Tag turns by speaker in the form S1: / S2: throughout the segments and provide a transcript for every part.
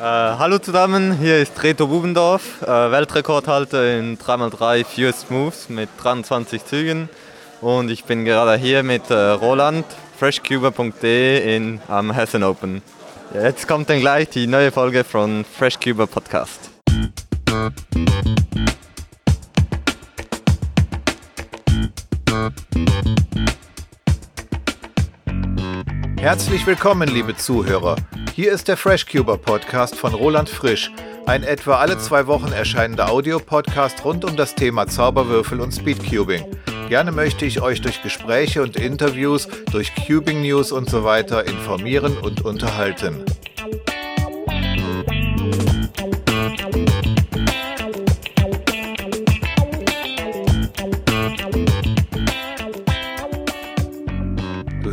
S1: Äh, hallo zusammen, hier ist Reto Bubendorf, äh, Weltrekordhalter in 3x3 Fewest Moves mit 23 Zügen und ich bin gerade hier mit äh, Roland, freshcuber.de am Hessen Open. Jetzt kommt dann gleich die neue Folge von Freshcuber Podcast.
S2: Herzlich willkommen, liebe Zuhörer. Hier ist der FreshCuber Podcast von Roland Frisch, ein etwa alle zwei Wochen erscheinender Audiopodcast rund um das Thema Zauberwürfel und Speedcubing. Gerne möchte ich euch durch Gespräche und Interviews, durch Cubing News und so weiter informieren und unterhalten.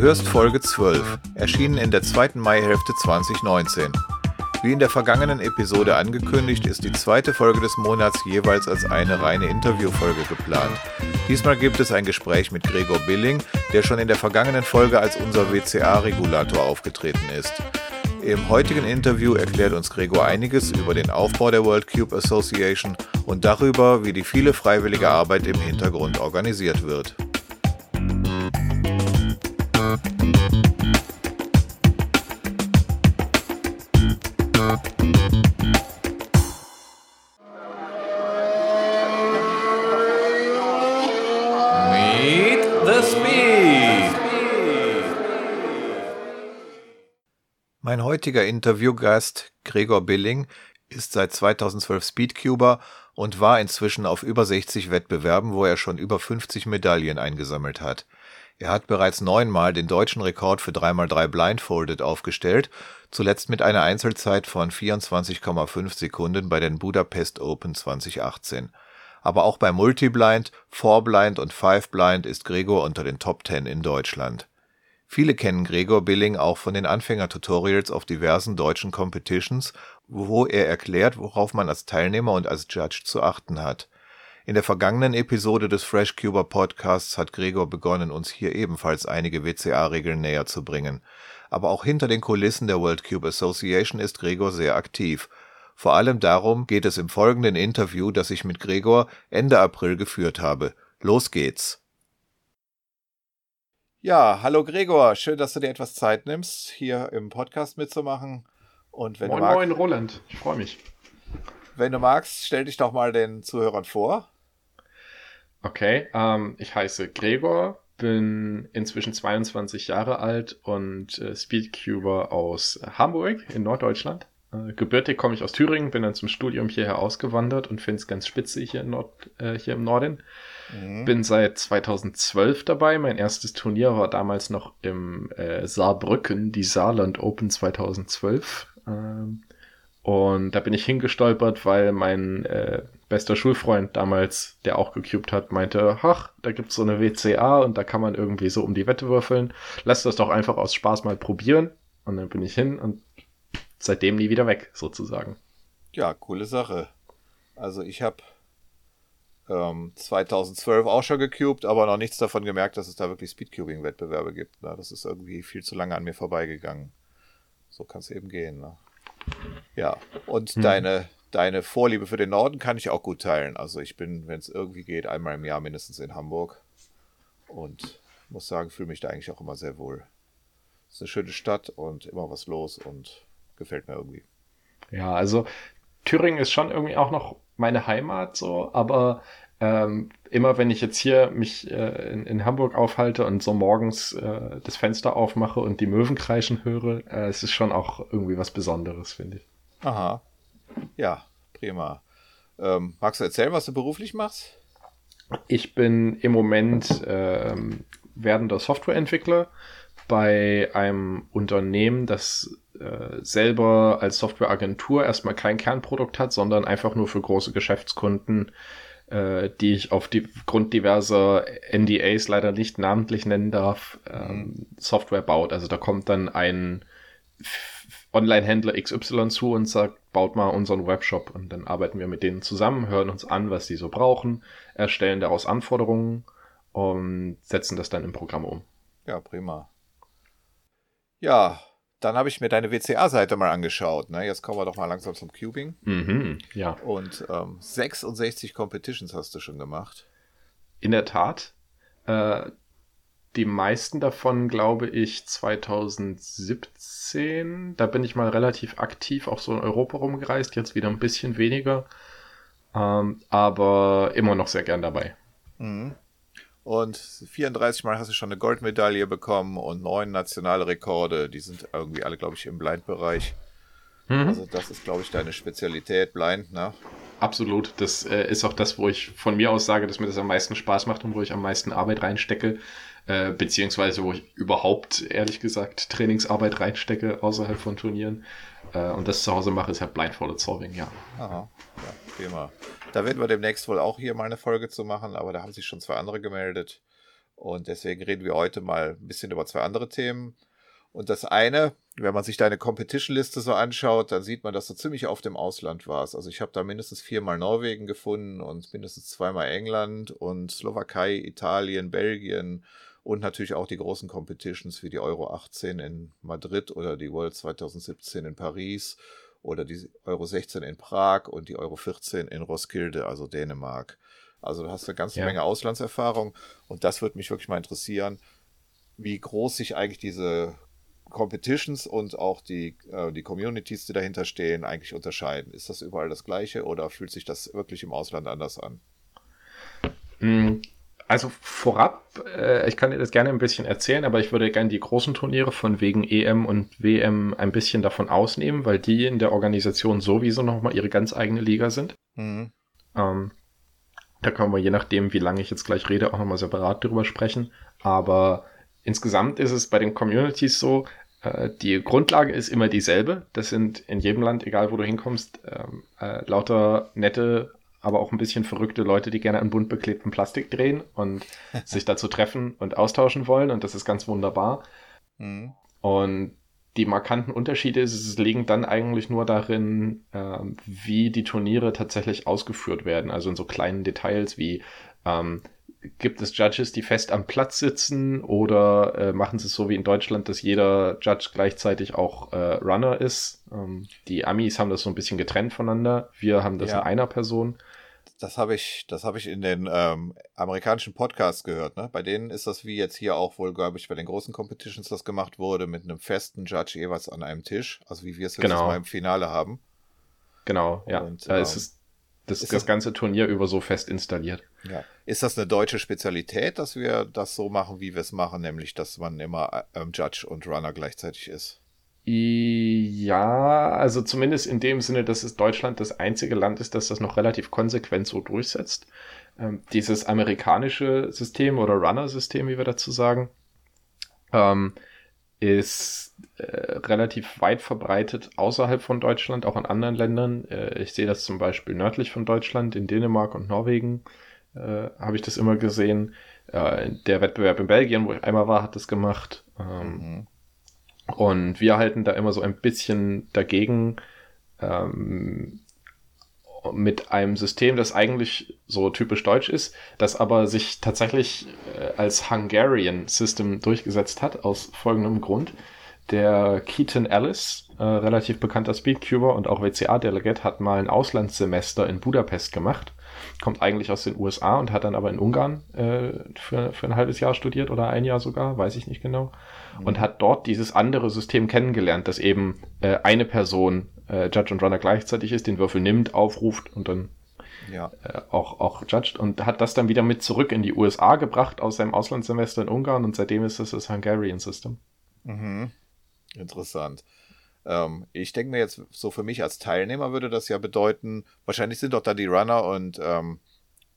S2: Hörst Folge 12, erschienen in der zweiten Maihälfte 2019. Wie in der vergangenen Episode angekündigt, ist die zweite Folge des Monats jeweils als eine reine Interviewfolge geplant. Diesmal gibt es ein Gespräch mit Gregor Billing, der schon in der vergangenen Folge als unser WCA-Regulator aufgetreten ist. Im heutigen Interview erklärt uns Gregor einiges über den Aufbau der World Cube Association und darüber, wie die viele freiwillige Arbeit im Hintergrund organisiert wird.
S3: Meet the Speed.
S2: Mein heutiger Interviewgast, Gregor Billing, ist seit 2012 Speedcuber und war inzwischen auf über 60 Wettbewerben, wo er schon über 50 Medaillen eingesammelt hat. Er hat bereits neunmal den deutschen Rekord für 3x3 Blindfolded aufgestellt, zuletzt mit einer Einzelzeit von 24,5 Sekunden bei den Budapest Open 2018. Aber auch bei Multiblind, Fourblind und Fiveblind ist Gregor unter den Top 10 in Deutschland. Viele kennen Gregor Billing auch von den Anfänger-Tutorials auf diversen deutschen Competitions, wo er erklärt, worauf man als Teilnehmer und als Judge zu achten hat. In der vergangenen Episode des FreshCuber Podcasts hat Gregor begonnen, uns hier ebenfalls einige WCA-Regeln näher zu bringen. Aber auch hinter den Kulissen der World Cube Association ist Gregor sehr aktiv. Vor allem darum geht es im folgenden Interview, das ich mit Gregor Ende April geführt habe. Los geht's! Ja, hallo Gregor, schön, dass du dir etwas Zeit nimmst, hier im Podcast mitzumachen. Und wenn
S4: Moin,
S2: du magst,
S4: moin, Roland. Ich freue mich.
S2: wenn du magst, stell dich doch mal den Zuhörern vor.
S4: Okay, ähm, ich heiße Gregor, bin inzwischen 22 Jahre alt und äh, Speedcuber aus Hamburg in Norddeutschland. Äh, gebürtig komme ich aus Thüringen, bin dann zum Studium hierher ausgewandert und finde es ganz spitze hier, in Nord, äh, hier im Norden.
S2: Mhm.
S4: Bin seit 2012 dabei. Mein erstes Turnier war damals noch im äh, Saarbrücken, die Saarland Open 2012. Ähm, und da bin ich hingestolpert, weil mein äh, bester Schulfreund damals, der auch gecubed hat, meinte, ach, da gibt's so eine WCA und da kann man irgendwie so um die Wette würfeln. Lass das doch einfach aus Spaß mal probieren. Und dann bin ich hin und seitdem nie wieder weg, sozusagen.
S2: Ja, coole Sache. Also ich habe ähm, 2012 auch schon gecubed, aber noch nichts davon gemerkt, dass es da wirklich Speedcubing-Wettbewerbe gibt. Ne? Das ist irgendwie viel zu lange an mir vorbeigegangen. So kann es eben gehen. Ne? Ja, und
S4: Hm.
S2: deine, deine Vorliebe für den Norden kann ich auch gut teilen. Also ich bin, wenn es irgendwie geht, einmal im Jahr mindestens in Hamburg. Und muss sagen, fühle mich da eigentlich auch immer sehr wohl. Es ist eine schöne Stadt und immer was los und gefällt mir irgendwie.
S4: Ja, also Thüringen ist schon irgendwie auch noch meine Heimat so, aber ähm, immer wenn ich jetzt hier mich äh, in, in Hamburg aufhalte und so morgens äh, das Fenster aufmache und die Möwen kreischen höre, äh, es ist schon auch irgendwie was Besonderes, finde ich.
S2: Aha. Ja, prima. Ähm, magst du erzählen, was du beruflich machst?
S4: Ich bin im Moment ähm, werdender Softwareentwickler bei einem Unternehmen, das äh, selber als Softwareagentur erstmal kein Kernprodukt hat, sondern einfach nur für große Geschäftskunden, äh, die ich aufgrund diverser NDAs leider nicht namentlich nennen darf, ähm, Software baut. Also da kommt dann ein Online-Händler XY zu und sagt, baut mal unseren Webshop und dann arbeiten wir mit denen zusammen, hören uns an, was sie so brauchen, erstellen daraus Anforderungen und setzen das dann im Programm um.
S2: Ja, prima. Ja, Dann habe ich mir deine WCA-Seite mal angeschaut. Ne? Jetzt kommen wir doch mal langsam zum Cubing.
S4: Mhm, ja.
S2: Und ähm, 66 Competitions hast du schon gemacht.
S4: In der Tat. Äh, die meisten davon, glaube ich, 2017. Da bin ich mal relativ aktiv auch so in Europa rumgereist, jetzt wieder ein bisschen weniger. Ähm, aber immer noch sehr gern dabei.
S2: Mhm. Und 34 Mal hast du schon eine Goldmedaille bekommen und neun nationale Rekorde. Die sind irgendwie alle, glaube ich, im Blind-Bereich. Mhm. Also das ist, glaube ich, deine Spezialität, Blind, ne?
S4: Absolut. Das äh, ist auch das, wo ich von mir aus sage, dass mir das am meisten Spaß macht und wo ich am meisten Arbeit reinstecke. Äh, beziehungsweise wo ich überhaupt, ehrlich gesagt, Trainingsarbeit reinstecke außerhalb von Turnieren. Äh, und das zu Hause mache, ist halt Blindfolded Solving, ja.
S2: Aha, ja, prima. Da werden wir demnächst wohl auch hier mal eine Folge zu machen, aber da haben sich schon zwei andere gemeldet. Und deswegen reden wir heute mal ein bisschen über zwei andere Themen. Und das eine, wenn man sich deine Competition-Liste so anschaut, dann sieht man, dass du ziemlich oft im Ausland warst. Also ich habe da mindestens viermal Norwegen gefunden und mindestens zweimal England und Slowakei, Italien, Belgien und natürlich auch die großen Competitions wie die Euro 18 in Madrid oder die World 2017 in Paris oder die Euro 16 in Prag und die Euro 14 in Roskilde, also Dänemark. Also du hast eine ganze ja. Menge Auslandserfahrung und das würde mich wirklich mal interessieren, wie groß sich eigentlich diese Competitions und auch die, äh, die Communities, die dahinter stehen, eigentlich unterscheiden. Ist das überall das gleiche oder fühlt sich das wirklich im Ausland anders an?
S4: Hm, also vorab, äh, ich kann dir das gerne ein bisschen erzählen, aber ich würde gerne die großen Turniere von wegen EM und WM ein bisschen davon ausnehmen, weil die in der Organisation sowieso nochmal ihre ganz eigene Liga sind. Mhm. Ähm, da können wir je nachdem, wie lange ich jetzt gleich rede, auch nochmal separat drüber sprechen. Aber insgesamt ist es bei den Communities so, äh, die Grundlage ist immer dieselbe. Das sind in jedem Land, egal wo du hinkommst, ähm, äh, lauter nette aber auch ein bisschen verrückte Leute, die gerne an bunt beklebtem Plastik drehen und sich dazu treffen und austauschen wollen. Und das ist ganz wunderbar. Mhm. Und die markanten Unterschiede liegen dann eigentlich nur darin, äh, wie die Turniere tatsächlich ausgeführt werden. Also in so kleinen Details wie ähm, gibt es Judges, die fest am Platz sitzen oder äh, machen sie es so wie in Deutschland, dass jeder Judge gleichzeitig auch äh, Runner ist? Ähm, die Amis haben das so ein bisschen getrennt voneinander. Wir haben das ja. in einer Person
S2: das habe ich, das habe ich in den ähm, amerikanischen Podcasts gehört. Ne? Bei denen ist das wie jetzt hier auch wohl, glaube ich, bei den großen Competitions das gemacht wurde, mit einem festen Judge jeweils an einem Tisch, also wie wir es jetzt genau. mal im Finale haben.
S4: Genau, ja. Und, da ähm, ist es das, ist das, das ganze Turnier über so fest installiert.
S2: Ja. Ist das eine deutsche Spezialität, dass wir das so machen, wie wir es machen, nämlich dass man immer ähm, Judge und Runner gleichzeitig ist?
S4: Ja, also zumindest in dem Sinne, dass es Deutschland das einzige Land ist, das das noch relativ konsequent so durchsetzt. Ähm, dieses amerikanische System oder Runner-System, wie wir dazu sagen, ähm, ist äh, relativ weit verbreitet außerhalb von Deutschland, auch in anderen Ländern. Äh, ich sehe das zum Beispiel nördlich von Deutschland, in Dänemark und Norwegen äh, habe ich das immer gesehen. Äh, der Wettbewerb in Belgien, wo ich einmal war, hat das gemacht. Ähm, mhm. Und wir halten da immer so ein bisschen dagegen ähm, mit einem System, das eigentlich so typisch deutsch ist, das aber sich tatsächlich äh, als Hungarian System durchgesetzt hat, aus folgendem Grund. Der Keaton Ellis, äh, relativ bekannter Speedcuber und auch WCA-Delegate, hat mal ein Auslandssemester in Budapest gemacht. Kommt eigentlich aus den USA und hat dann aber in Ungarn äh, für, für ein halbes Jahr studiert oder ein Jahr sogar, weiß ich nicht genau und hat dort dieses andere System kennengelernt, dass eben äh, eine Person äh, Judge und Runner gleichzeitig ist, den Würfel nimmt, aufruft und dann ja. äh, auch, auch judged und hat das dann wieder mit zurück in die USA gebracht aus seinem Auslandssemester in Ungarn und seitdem ist das das Hungarian System.
S2: Mhm. Interessant. Ähm, ich denke mir jetzt, so für mich als Teilnehmer würde das ja bedeuten, wahrscheinlich sind doch da die Runner und, ähm,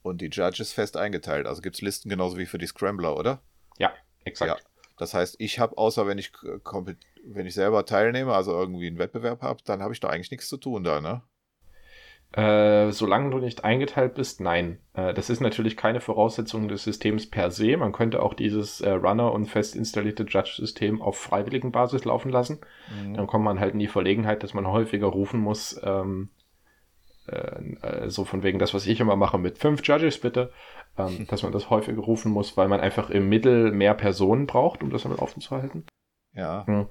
S2: und die Judges fest eingeteilt. Also gibt es Listen genauso wie für die Scrambler, oder?
S4: Ja, exakt. Ja.
S2: Das heißt, ich habe, außer wenn ich, wenn ich selber teilnehme, also irgendwie einen Wettbewerb habe, dann habe ich da eigentlich nichts zu tun da, ne?
S4: Äh, solange du nicht eingeteilt bist, nein. Äh, das ist natürlich keine Voraussetzung des Systems per se. Man könnte auch dieses äh, Runner- und fest installierte Judge-System auf freiwilligen Basis laufen lassen. Mhm. Dann kommt man halt in die Verlegenheit, dass man häufiger rufen muss, ähm, äh, so von wegen das, was ich immer mache mit fünf Judges bitte, ähm, dass man das häufiger rufen muss, weil man einfach im Mittel mehr Personen braucht, um das damit offen zu halten.
S2: Ja. Hm.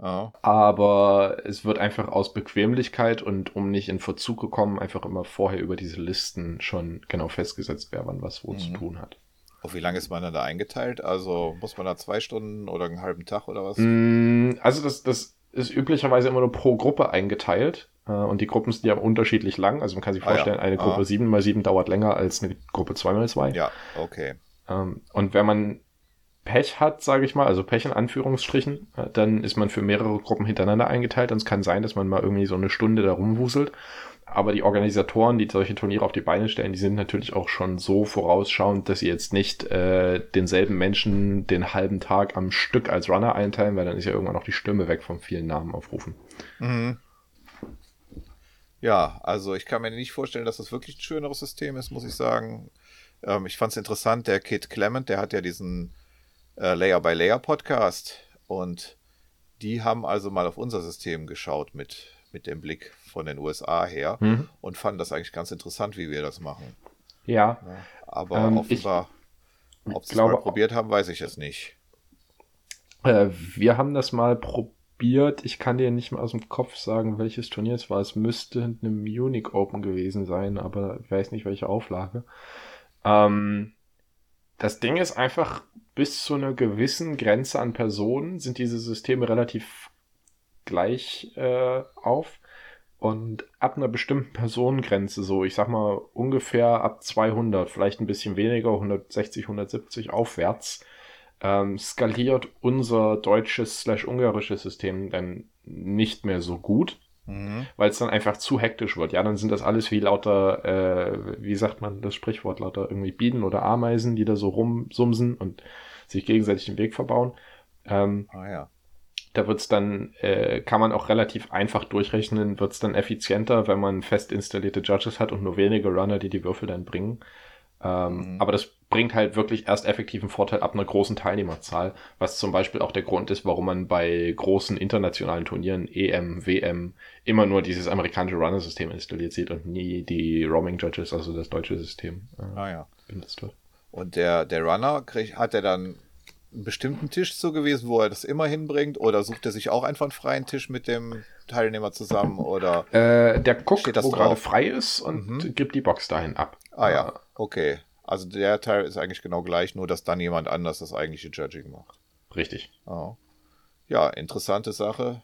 S4: Oh. Aber es wird einfach aus Bequemlichkeit und um nicht in Verzug gekommen, einfach immer vorher über diese Listen schon genau festgesetzt, wer wann was wo mhm. zu tun hat.
S2: Auf wie lange ist man dann da eingeteilt? Also muss man da zwei Stunden oder einen halben Tag oder was?
S4: Mm, also das, das ist üblicherweise immer nur pro Gruppe eingeteilt. Äh, und die Gruppen sind ja unterschiedlich lang. Also man kann sich vorstellen, ah, ja. eine Gruppe ah. 7 mal 7 dauert länger als eine Gruppe 2 mal 2
S2: Ja, okay.
S4: Ähm, und wenn man Pech hat, sage ich mal, also Pech in Anführungsstrichen, äh, dann ist man für mehrere Gruppen hintereinander eingeteilt und es kann sein, dass man mal irgendwie so eine Stunde da rumwuselt. Aber die Organisatoren, die solche Turniere auf die Beine stellen, die sind natürlich auch schon so vorausschauend, dass sie jetzt nicht äh, denselben Menschen den halben Tag am Stück als Runner einteilen, weil dann ist ja irgendwann noch die Stimme weg von vielen Namen aufrufen. Mhm.
S2: Ja, also ich kann mir nicht vorstellen, dass das wirklich ein schöneres System ist, muss ich sagen. Ähm, ich fand es interessant, der Kid Clement, der hat ja diesen äh, Layer by Layer Podcast und die haben also mal auf unser System geschaut mit, mit dem Blick von den USA her mhm. und fanden das eigentlich ganz interessant, wie wir das machen.
S4: Ja.
S2: ja aber ähm, offenbar, ob sie es mal probiert haben, weiß ich es nicht.
S4: Äh, wir haben das mal probiert. Ich kann dir nicht mal aus dem Kopf sagen, welches Turnier es war. Es müsste eine Munich Open gewesen sein, aber ich weiß nicht, welche Auflage. Ähm, das Ding ist einfach, bis zu einer gewissen Grenze an Personen sind diese Systeme relativ gleich äh, auf. Und ab einer bestimmten Personengrenze, so ich sag mal ungefähr ab 200, vielleicht ein bisschen weniger, 160, 170 aufwärts, ähm, skaliert unser deutsches slash ungarisches System dann nicht mehr so gut, mhm. weil es dann einfach zu hektisch wird. Ja, dann sind das alles wie lauter, äh, wie sagt man das Sprichwort, lauter irgendwie Bienen oder Ameisen, die da so rumsumsen und sich gegenseitig den Weg verbauen. Ähm,
S2: ah ja.
S4: Da wird's dann, äh, kann man auch relativ einfach durchrechnen, wird's dann effizienter, wenn man fest installierte Judges hat und nur wenige Runner, die die Würfel dann bringen. Ähm, mhm. Aber das bringt halt wirklich erst effektiven Vorteil ab einer großen Teilnehmerzahl, was zum Beispiel auch der Grund ist, warum man bei großen internationalen Turnieren, EM, WM, immer nur dieses amerikanische Runner-System installiert sieht und nie die Roaming Judges, also das deutsche System,
S2: äh, ah, ja. benutzt wird. Und der, der Runner krieg, hat er dann einen bestimmten Tisch so gewesen, wo er das immer hinbringt? Oder sucht er sich auch einfach einen freien Tisch mit dem Teilnehmer zusammen? Oder
S4: äh, der guckt, wo gerade frei ist und mhm. gibt die Box dahin ab.
S2: Ah ja, okay. Also der Teil ist eigentlich genau gleich, nur dass dann jemand anders das eigentliche Judging macht.
S4: Richtig.
S2: Oh. Ja, interessante Sache.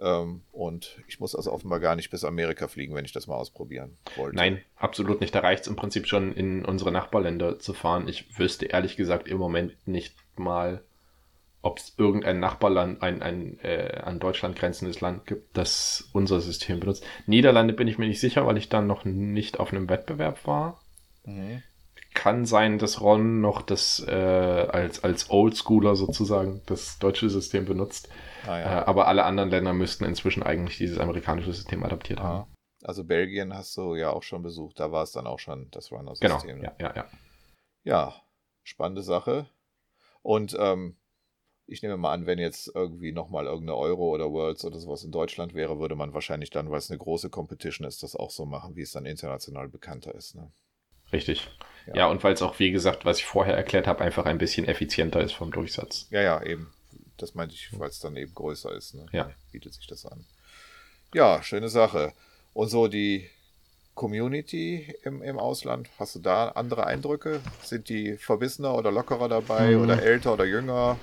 S2: Ähm, und ich muss also offenbar gar nicht bis Amerika fliegen, wenn ich das mal ausprobieren wollte.
S4: Nein, absolut nicht. Da reicht es im Prinzip schon in unsere Nachbarländer zu fahren. Ich wüsste ehrlich gesagt im Moment nicht mal, ob es irgendein Nachbarland, ein, ein äh, an Deutschland grenzendes Land gibt, das unser System benutzt. Niederlande bin ich mir nicht sicher, weil ich dann noch nicht auf einem Wettbewerb war. Mhm. Kann sein, dass Ron noch das äh, als, als Oldschooler sozusagen das deutsche System benutzt. Ah, ja. äh, aber alle anderen Länder müssten inzwischen eigentlich dieses amerikanische System adaptiert ah. haben.
S2: Also Belgien hast du ja auch schon besucht, da war es dann auch schon das Runner-System.
S4: Genau, ja, ja, ja.
S2: Ja, spannende Sache. Und ähm, ich nehme mal an, wenn jetzt irgendwie nochmal irgendeine Euro oder Worlds oder sowas in Deutschland wäre, würde man wahrscheinlich dann, weil es eine große Competition ist, das auch so machen, wie es dann international bekannter ist. Ne?
S4: Richtig. Ja. ja, und weil es auch, wie gesagt, was ich vorher erklärt habe, einfach ein bisschen effizienter ist vom Durchsatz.
S2: Ja, ja, eben. Das meinte ich, weil es dann eben größer ist. Ne?
S4: Ja.
S2: Bietet sich das an. Ja, schöne Sache. Und so die Community im, im Ausland? Hast du da andere Eindrücke? Sind die verbissener oder lockerer dabei mhm. oder älter oder jünger?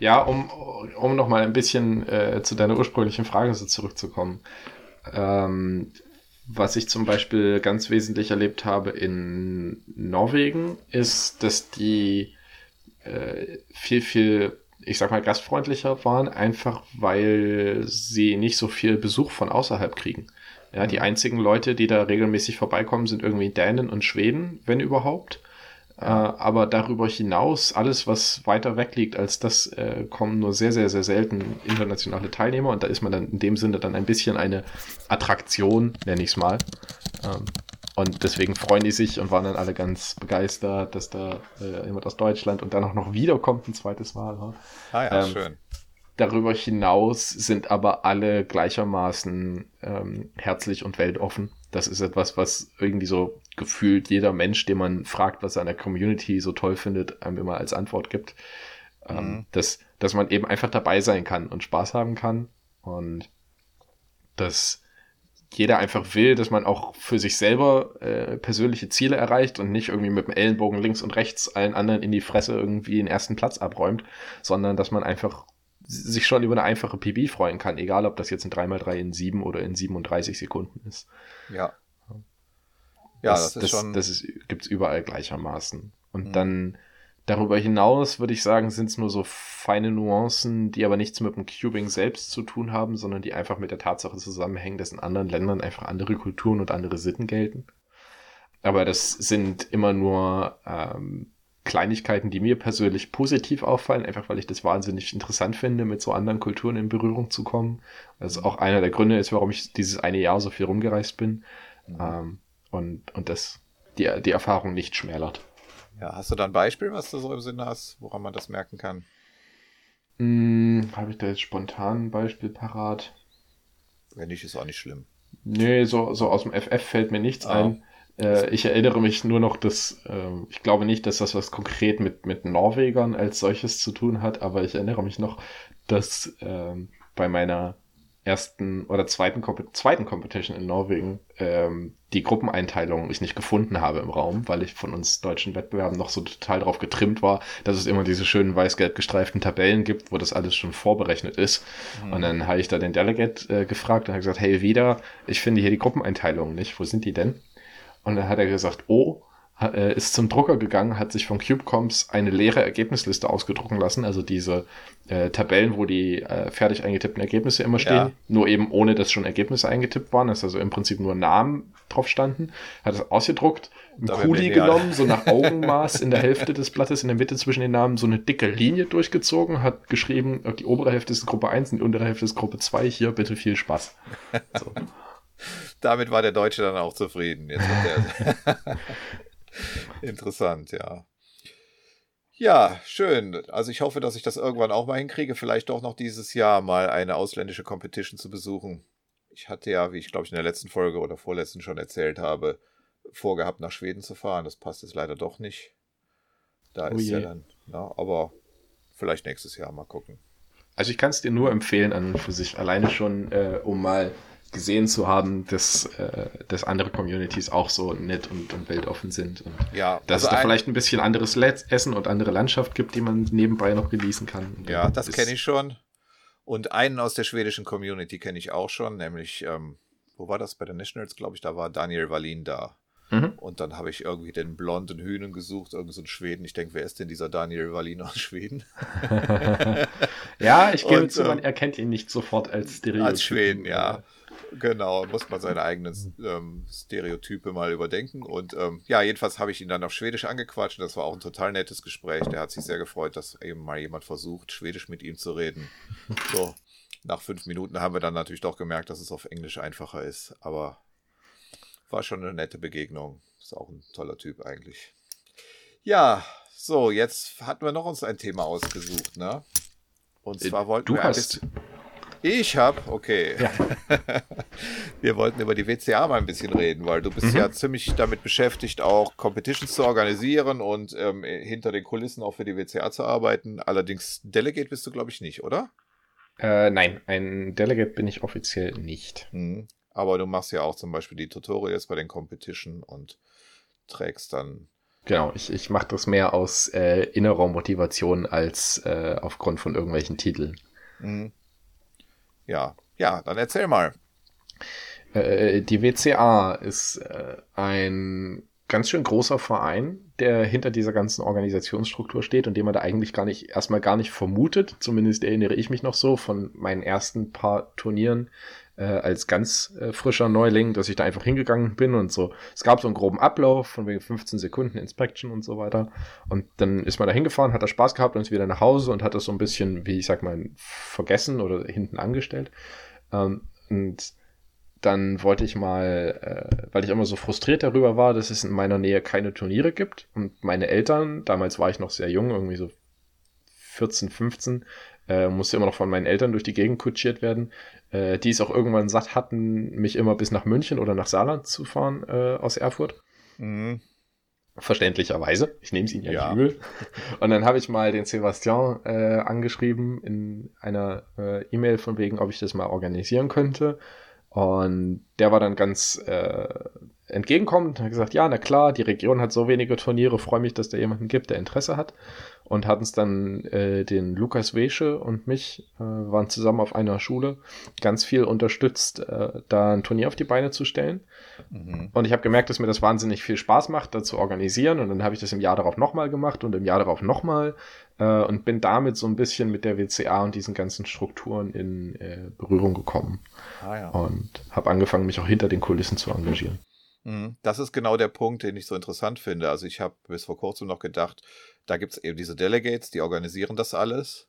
S4: Ja, um, um nochmal ein bisschen äh, zu deiner ursprünglichen Frage so zurückzukommen. Ähm, was ich zum Beispiel ganz wesentlich erlebt habe in Norwegen, ist, dass die äh, viel, viel, ich sag mal, gastfreundlicher waren, einfach weil sie nicht so viel Besuch von außerhalb kriegen. Ja, die einzigen Leute, die da regelmäßig vorbeikommen, sind irgendwie Dänen und Schweden, wenn überhaupt. Äh, aber darüber hinaus, alles, was weiter weg liegt als das, äh, kommen nur sehr, sehr, sehr selten internationale Teilnehmer. Und da ist man dann in dem Sinne dann ein bisschen eine Attraktion, nenne ich es mal. Ähm, und deswegen freuen die sich und waren dann alle ganz begeistert, dass da äh, jemand aus Deutschland und dann auch noch wiederkommt ein zweites Mal.
S2: Ah ja, ähm, schön.
S4: Darüber hinaus sind aber alle gleichermaßen ähm, herzlich und weltoffen. Das ist etwas, was irgendwie so gefühlt jeder Mensch, den man fragt, was er an der Community so toll findet, einem immer als Antwort gibt. Ähm, mhm. dass, dass man eben einfach dabei sein kann und Spaß haben kann und dass jeder einfach will, dass man auch für sich selber äh, persönliche Ziele erreicht und nicht irgendwie mit dem Ellenbogen links und rechts allen anderen in die Fresse irgendwie den ersten Platz abräumt, sondern dass man einfach sich schon über eine einfache PB freuen kann, egal ob das jetzt ein 3x3 in 7 oder in 37 Sekunden ist.
S2: Ja.
S4: Ja, das, das ist das, schon. Das ist, gibt's überall gleichermaßen. Und mhm. dann darüber hinaus würde ich sagen, sind es nur so feine Nuancen, die aber nichts mit dem Cubing selbst zu tun haben, sondern die einfach mit der Tatsache zusammenhängen, dass in anderen Ländern einfach andere Kulturen und andere Sitten gelten. Aber das sind immer nur ähm, Kleinigkeiten, die mir persönlich positiv auffallen, einfach weil ich das wahnsinnig interessant finde, mit so anderen Kulturen in Berührung zu kommen. Das ist auch einer der Gründe ist, warum ich dieses eine Jahr so viel rumgereist bin. Mhm. Ähm, und, und das die, die Erfahrung nicht schmälert.
S2: Ja, hast du da ein Beispiel, was du so im Sinne hast, woran man das merken kann?
S4: Hm, Habe ich da jetzt spontan ein Beispiel parat?
S2: Wenn nicht, ist auch nicht schlimm.
S4: Nee, so, so aus dem FF fällt mir nichts ah. ein. Äh, ich erinnere mich nur noch, dass äh, ich glaube nicht, dass das was konkret mit, mit Norwegern als solches zu tun hat, aber ich erinnere mich noch, dass äh, bei meiner ersten oder zweiten, zweiten Competition in Norwegen ähm, die Gruppeneinteilung ich nicht gefunden habe im Raum, weil ich von uns deutschen Wettbewerben noch so total darauf getrimmt war, dass es immer diese schönen weiß-gelb gestreiften Tabellen gibt, wo das alles schon vorberechnet ist. Mhm. Und dann habe ich da den Delegate äh, gefragt und habe gesagt, hey, wieder, ich finde hier die Gruppeneinteilung nicht, wo sind die denn? Und dann hat er gesagt, oh, äh, ist zum Drucker gegangen, hat sich von CubeComps eine leere Ergebnisliste ausgedrucken lassen, also diese äh, Tabellen, wo die äh, fertig eingetippten Ergebnisse immer stehen, ja. nur eben ohne, dass schon Ergebnisse eingetippt waren, dass also im Prinzip nur Namen drauf standen, hat es ausgedruckt, ein Kuli genommen, so nach Augenmaß in der Hälfte des Blattes, in der Mitte zwischen den Namen so eine dicke Linie durchgezogen, hat geschrieben, die obere Hälfte ist Gruppe 1 und die untere Hälfte ist Gruppe 2, hier bitte viel Spaß. So.
S2: Damit war der Deutsche dann auch zufrieden. Interessant, ja. Ja, schön. Also ich hoffe, dass ich das irgendwann auch mal hinkriege, vielleicht doch noch dieses Jahr mal eine ausländische Competition zu besuchen. Ich hatte ja, wie ich glaube ich in der letzten Folge oder vorletzten schon erzählt habe, vorgehabt, nach Schweden zu fahren. Das passt jetzt leider doch nicht. Da oh ist ja dann, na, aber vielleicht nächstes Jahr mal gucken.
S4: Also ich kann es dir nur empfehlen an und für sich alleine schon, äh, um mal gesehen zu haben, dass, äh, dass andere Communities auch so nett und, und weltoffen sind. Und
S2: ja,
S4: dass also es da vielleicht ein bisschen anderes Essen und andere Landschaft gibt, die man nebenbei noch genießen kann.
S2: Ja, das kenne ich schon. Und einen aus der schwedischen Community kenne ich auch schon, nämlich, ähm, wo war das bei den Nationals, glaube ich, da war Daniel Wallin da. Mhm. Und dann habe ich irgendwie den blonden Hühnen gesucht, irgend so einen Schweden. Ich denke, wer ist denn dieser Daniel Wallin aus Schweden?
S4: ja, ich gebe zu, man ähm, erkennt ihn nicht sofort als
S2: Stereotyp. Als Schweden, ja. Genau, muss man seine eigenen ähm, Stereotype mal überdenken. Und ähm, ja, jedenfalls habe ich ihn dann auf Schwedisch angequatscht. Das war auch ein total nettes Gespräch. Der hat sich sehr gefreut, dass eben mal jemand versucht, Schwedisch mit ihm zu reden. So, nach fünf Minuten haben wir dann natürlich doch gemerkt, dass es auf Englisch einfacher ist. Aber war schon eine nette Begegnung. Ist auch ein toller Typ eigentlich. Ja, so, jetzt hatten wir noch uns ein Thema ausgesucht, ne? Und
S4: äh, zwar wollten du wir hast,
S2: ich hab, okay. Ja. Wir wollten über die WCA mal ein bisschen reden, weil du bist mhm. ja ziemlich damit beschäftigt, auch Competitions zu organisieren und ähm, hinter den Kulissen auch für die WCA zu arbeiten. Allerdings Delegate bist du, glaube ich, nicht, oder?
S4: Äh, nein, ein Delegate bin ich offiziell nicht.
S2: Mhm. Aber du machst ja auch zum Beispiel die Tutorials bei den Competition und trägst dann
S4: Genau, ich, ich mache das mehr aus äh, innerer Motivation als äh, aufgrund von irgendwelchen Titeln.
S2: Mhm. Ja, ja, dann erzähl mal.
S4: Äh, die WCA ist äh, ein ganz schön großer Verein, der hinter dieser ganzen Organisationsstruktur steht und den man da eigentlich gar nicht, erstmal gar nicht vermutet. Zumindest erinnere ich mich noch so von meinen ersten paar Turnieren äh, als ganz äh, frischer Neuling, dass ich da einfach hingegangen bin und so. Es gab so einen groben Ablauf von wegen 15 Sekunden Inspection und so weiter. Und dann ist man da hingefahren, hat da Spaß gehabt und ist wieder nach Hause und hat das so ein bisschen, wie ich sag mal, vergessen oder hinten angestellt. Ähm, und dann wollte ich mal, äh, weil ich immer so frustriert darüber war, dass es in meiner Nähe keine Turniere gibt. Und meine Eltern, damals war ich noch sehr jung, irgendwie so 14, 15, äh, musste immer noch von meinen Eltern durch die Gegend kutschiert werden, äh, die es auch irgendwann satt hatten, mich immer bis nach München oder nach Saarland zu fahren äh, aus Erfurt. Mhm. Verständlicherweise. Ich nehme es Ihnen ja,
S2: Ja.
S4: nicht übel. Und dann habe ich mal den Sebastian äh, angeschrieben in einer äh, E-Mail von wegen, ob ich das mal organisieren könnte. Und der war dann ganz äh, entgegenkommend und hat gesagt, ja, na klar, die Region hat so wenige Turniere, freue mich, dass da jemanden gibt, der Interesse hat. Und hat uns dann äh, den Lukas Wesche und mich, äh, waren zusammen auf einer Schule, ganz viel unterstützt, äh, da ein Turnier auf die Beine zu stellen.
S2: Mhm.
S4: Und ich habe gemerkt, dass mir das wahnsinnig viel Spaß macht, da zu organisieren. Und dann habe ich das im Jahr darauf nochmal gemacht und im Jahr darauf nochmal. Äh, und bin damit so ein bisschen mit der WCA und diesen ganzen Strukturen in äh, Berührung gekommen.
S2: Ah, ja.
S4: Und habe angefangen, mich auch hinter den Kulissen zu engagieren.
S2: Mhm. Das ist genau der Punkt, den ich so interessant finde. Also ich habe bis vor kurzem noch gedacht, da gibt es eben diese Delegates, die organisieren das alles.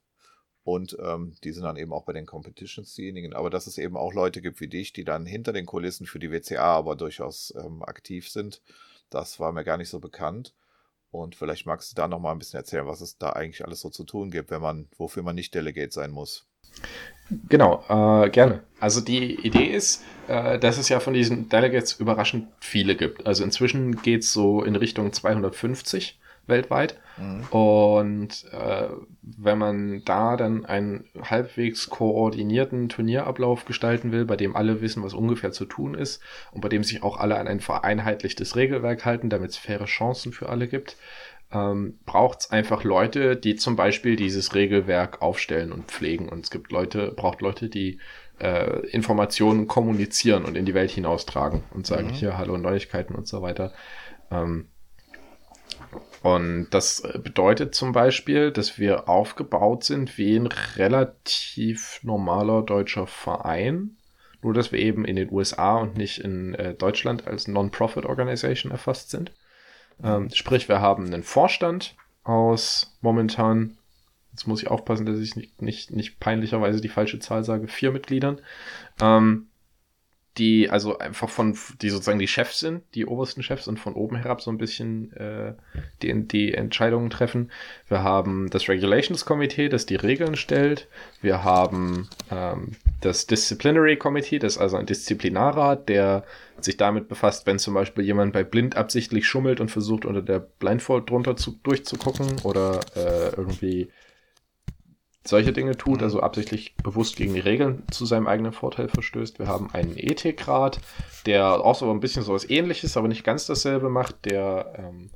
S2: Und ähm, die sind dann eben auch bei den Competitions diejenigen. Aber dass es eben auch Leute gibt wie dich, die dann hinter den Kulissen für die WCA aber durchaus ähm, aktiv sind, das war mir gar nicht so bekannt. Und vielleicht magst du da noch mal ein bisschen erzählen, was es da eigentlich alles so zu tun gibt, wenn man, wofür man nicht Delegate sein muss.
S4: Genau, äh, gerne. Also die Idee ist, äh, dass es ja von diesen Delegates überraschend viele gibt. Also inzwischen geht's so in Richtung 250 weltweit.
S2: Mhm.
S4: Und äh, wenn man da dann einen halbwegs koordinierten Turnierablauf gestalten will, bei dem alle wissen, was ungefähr zu tun ist und bei dem sich auch alle an ein vereinheitlichtes Regelwerk halten, damit es faire Chancen für alle gibt, ähm, braucht es einfach Leute, die zum Beispiel dieses Regelwerk aufstellen und pflegen. Und es gibt Leute, braucht Leute, die äh, Informationen kommunizieren und in die Welt hinaustragen und sagen,
S2: Mhm.
S4: hier, hallo Neuigkeiten und so weiter. Ähm, und das bedeutet zum Beispiel, dass wir aufgebaut sind wie ein relativ normaler deutscher Verein. Nur, dass wir eben in den USA und nicht in äh, Deutschland als Non-Profit-Organisation erfasst sind. Ähm, sprich, wir haben einen Vorstand aus momentan, jetzt muss ich aufpassen, dass ich nicht, nicht, nicht peinlicherweise die falsche Zahl sage, vier Mitgliedern. Ähm, die also einfach von, die sozusagen die Chefs sind, die obersten Chefs und von oben herab so ein bisschen äh, die, die Entscheidungen treffen. Wir haben das Regulations Komitee, das die Regeln stellt. Wir haben ähm, das Disciplinary Committee, das ist also ein Disziplinarrat, der sich damit befasst, wenn zum Beispiel jemand bei Blind absichtlich schummelt und versucht, unter der Blindfold drunter zu, durchzugucken oder äh, irgendwie solche Dinge tut, also absichtlich bewusst gegen die Regeln zu seinem eigenen Vorteil verstößt. Wir haben einen Ethikrat, der auch so ein bisschen so was ähnliches, aber nicht ganz dasselbe macht, der, ähm,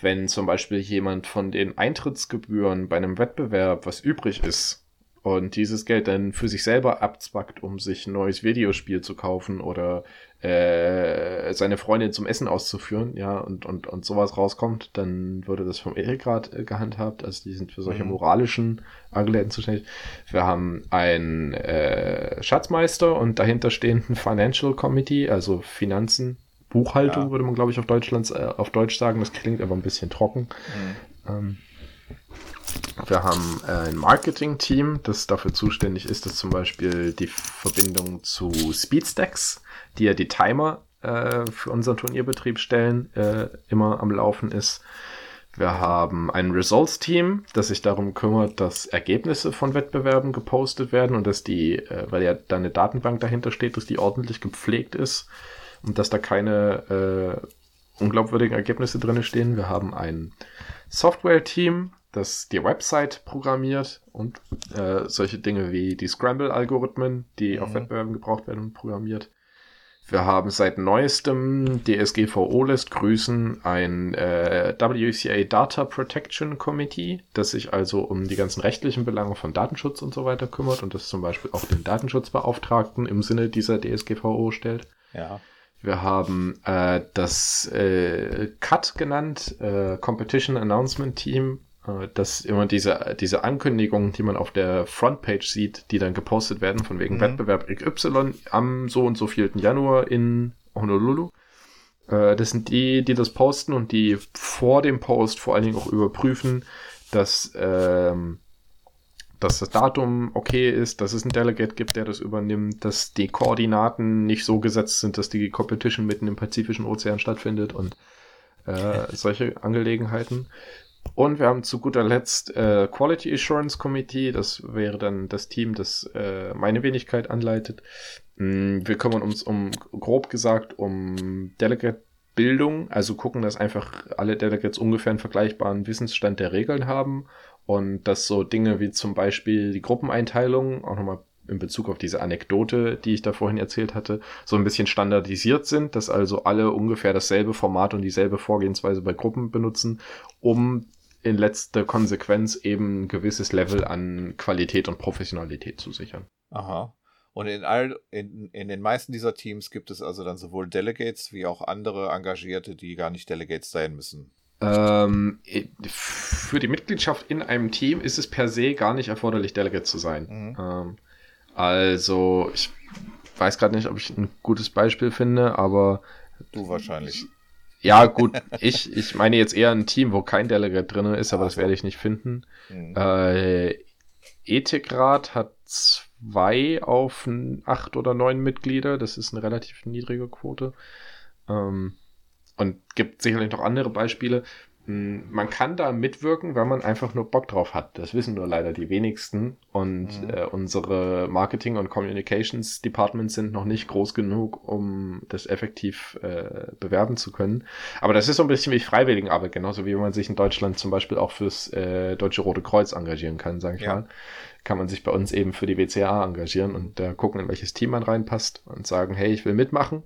S4: wenn zum Beispiel jemand von den Eintrittsgebühren bei einem Wettbewerb was übrig ist und dieses Geld dann für sich selber abzwackt, um sich ein neues Videospiel zu kaufen oder äh, seine Freundin zum Essen auszuführen, ja, und, und, und sowas rauskommt, dann würde das vom Ethikrat äh, gehandhabt. Also die sind für solche
S2: Mhm.
S4: moralischen Angelegenheiten zuständig. Wir haben einen äh, Schatzmeister und dahinter stehenden Financial Committee, also Finanzen, Buchhaltung
S2: Ja.
S4: würde man, glaube ich, auf, Deutschlands, äh, auf Deutsch sagen. Das klingt aber ein bisschen trocken. Ähm, wir haben äh, ein Marketing-Team, das dafür zuständig ist, dass zum Beispiel die Verbindung zu Speedstacks, die ja die Timer äh, für unseren Turnierbetrieb stellen, äh, immer am Laufen ist. Wir haben ein Results-Team, das sich darum kümmert, dass Ergebnisse von Wettbewerben gepostet werden und dass die, äh, weil ja da eine Datenbank dahinter steht, dass die ordentlich gepflegt ist und dass da keine äh, unglaubwürdigen Ergebnisse drin stehen. Wir haben ein Software-Team, das die Website programmiert und äh, solche Dinge wie die Scramble-Algorithmen, die auf
S2: Mhm.
S4: Wettbewerben gebraucht werden, programmiert. Wir haben seit neuestem DSGVO lässt grüßen ein äh, WCA Data Protection Committee, das sich also um die ganzen rechtlichen Belange von Datenschutz und so weiter kümmert und das zum Beispiel auch den Datenschutzbeauftragten im Sinne dieser DSGVO stellt.
S2: Ja.
S4: Wir haben äh, das äh, CUT genannt, äh, Competition Announcement Team, äh, das immer diese, diese Ankündigungen, die man auf der Frontpage sieht, die dann gepostet werden, von wegen
S2: Mhm.
S4: Wettbewerb XY am so und so vielten Januar in Honolulu. Äh, das sind die, die das posten und die vor dem Post vor allen Dingen auch überprüfen, dass ähm, dass das Datum okay ist, dass es einen Delegate gibt, der das übernimmt, dass die Koordinaten nicht so gesetzt sind, dass die Competition mitten im Pazifischen Ozean stattfindet und äh, solche Angelegenheiten. Und wir haben zu guter Letzt äh, Quality Assurance Committee, das wäre dann das Team, das äh, meine Wenigkeit anleitet. Mm, Wir kümmern uns um, grob gesagt, um Delegate Bildung, also gucken, dass einfach alle Delegates ungefähr einen vergleichbaren Wissensstand der Regeln haben. Und dass so Dinge wie zum Beispiel die Gruppeneinteilung, auch nochmal in Bezug auf diese Anekdote, die ich da vorhin erzählt hatte, so ein bisschen standardisiert sind, dass also alle ungefähr dasselbe Format und dieselbe Vorgehensweise bei Gruppen benutzen, um in letzter Konsequenz eben ein gewisses Level an Qualität und Professionalität zu sichern.
S2: Aha. Und in, all, in, in den meisten dieser Teams gibt es also dann sowohl Delegates wie auch andere Engagierte, die gar nicht Delegates sein müssen.
S4: Ähm, für die Mitgliedschaft in einem Team ist es per se gar nicht erforderlich, Delegate zu sein. Mhm. Ähm, also, ich weiß gerade nicht, ob ich ein gutes Beispiel finde, aber.
S2: Du wahrscheinlich.
S4: Ja, gut, ich, ich meine jetzt eher ein Team, wo kein Delegate drin ist, aber also. das werde ich nicht finden. Mhm. Äh, Ethikrat hat zwei auf acht oder neun Mitglieder. Das ist eine relativ niedrige Quote. Ähm, und gibt sicherlich noch andere Beispiele. Hm, man kann da mitwirken, wenn man einfach nur Bock drauf hat. Das wissen nur leider die wenigsten. Und mhm. äh, unsere Marketing- und Communications Departments sind noch nicht groß genug, um das effektiv äh, bewerben zu können. Aber das ist so ein bisschen wie Freiwilligenarbeit, genauso wie man sich in Deutschland zum Beispiel auch fürs äh, Deutsche Rote Kreuz engagieren kann, sage ich ja. mal. Kann man sich bei uns eben für die WCA engagieren und gucken, in welches Team man reinpasst und sagen, hey, ich will mitmachen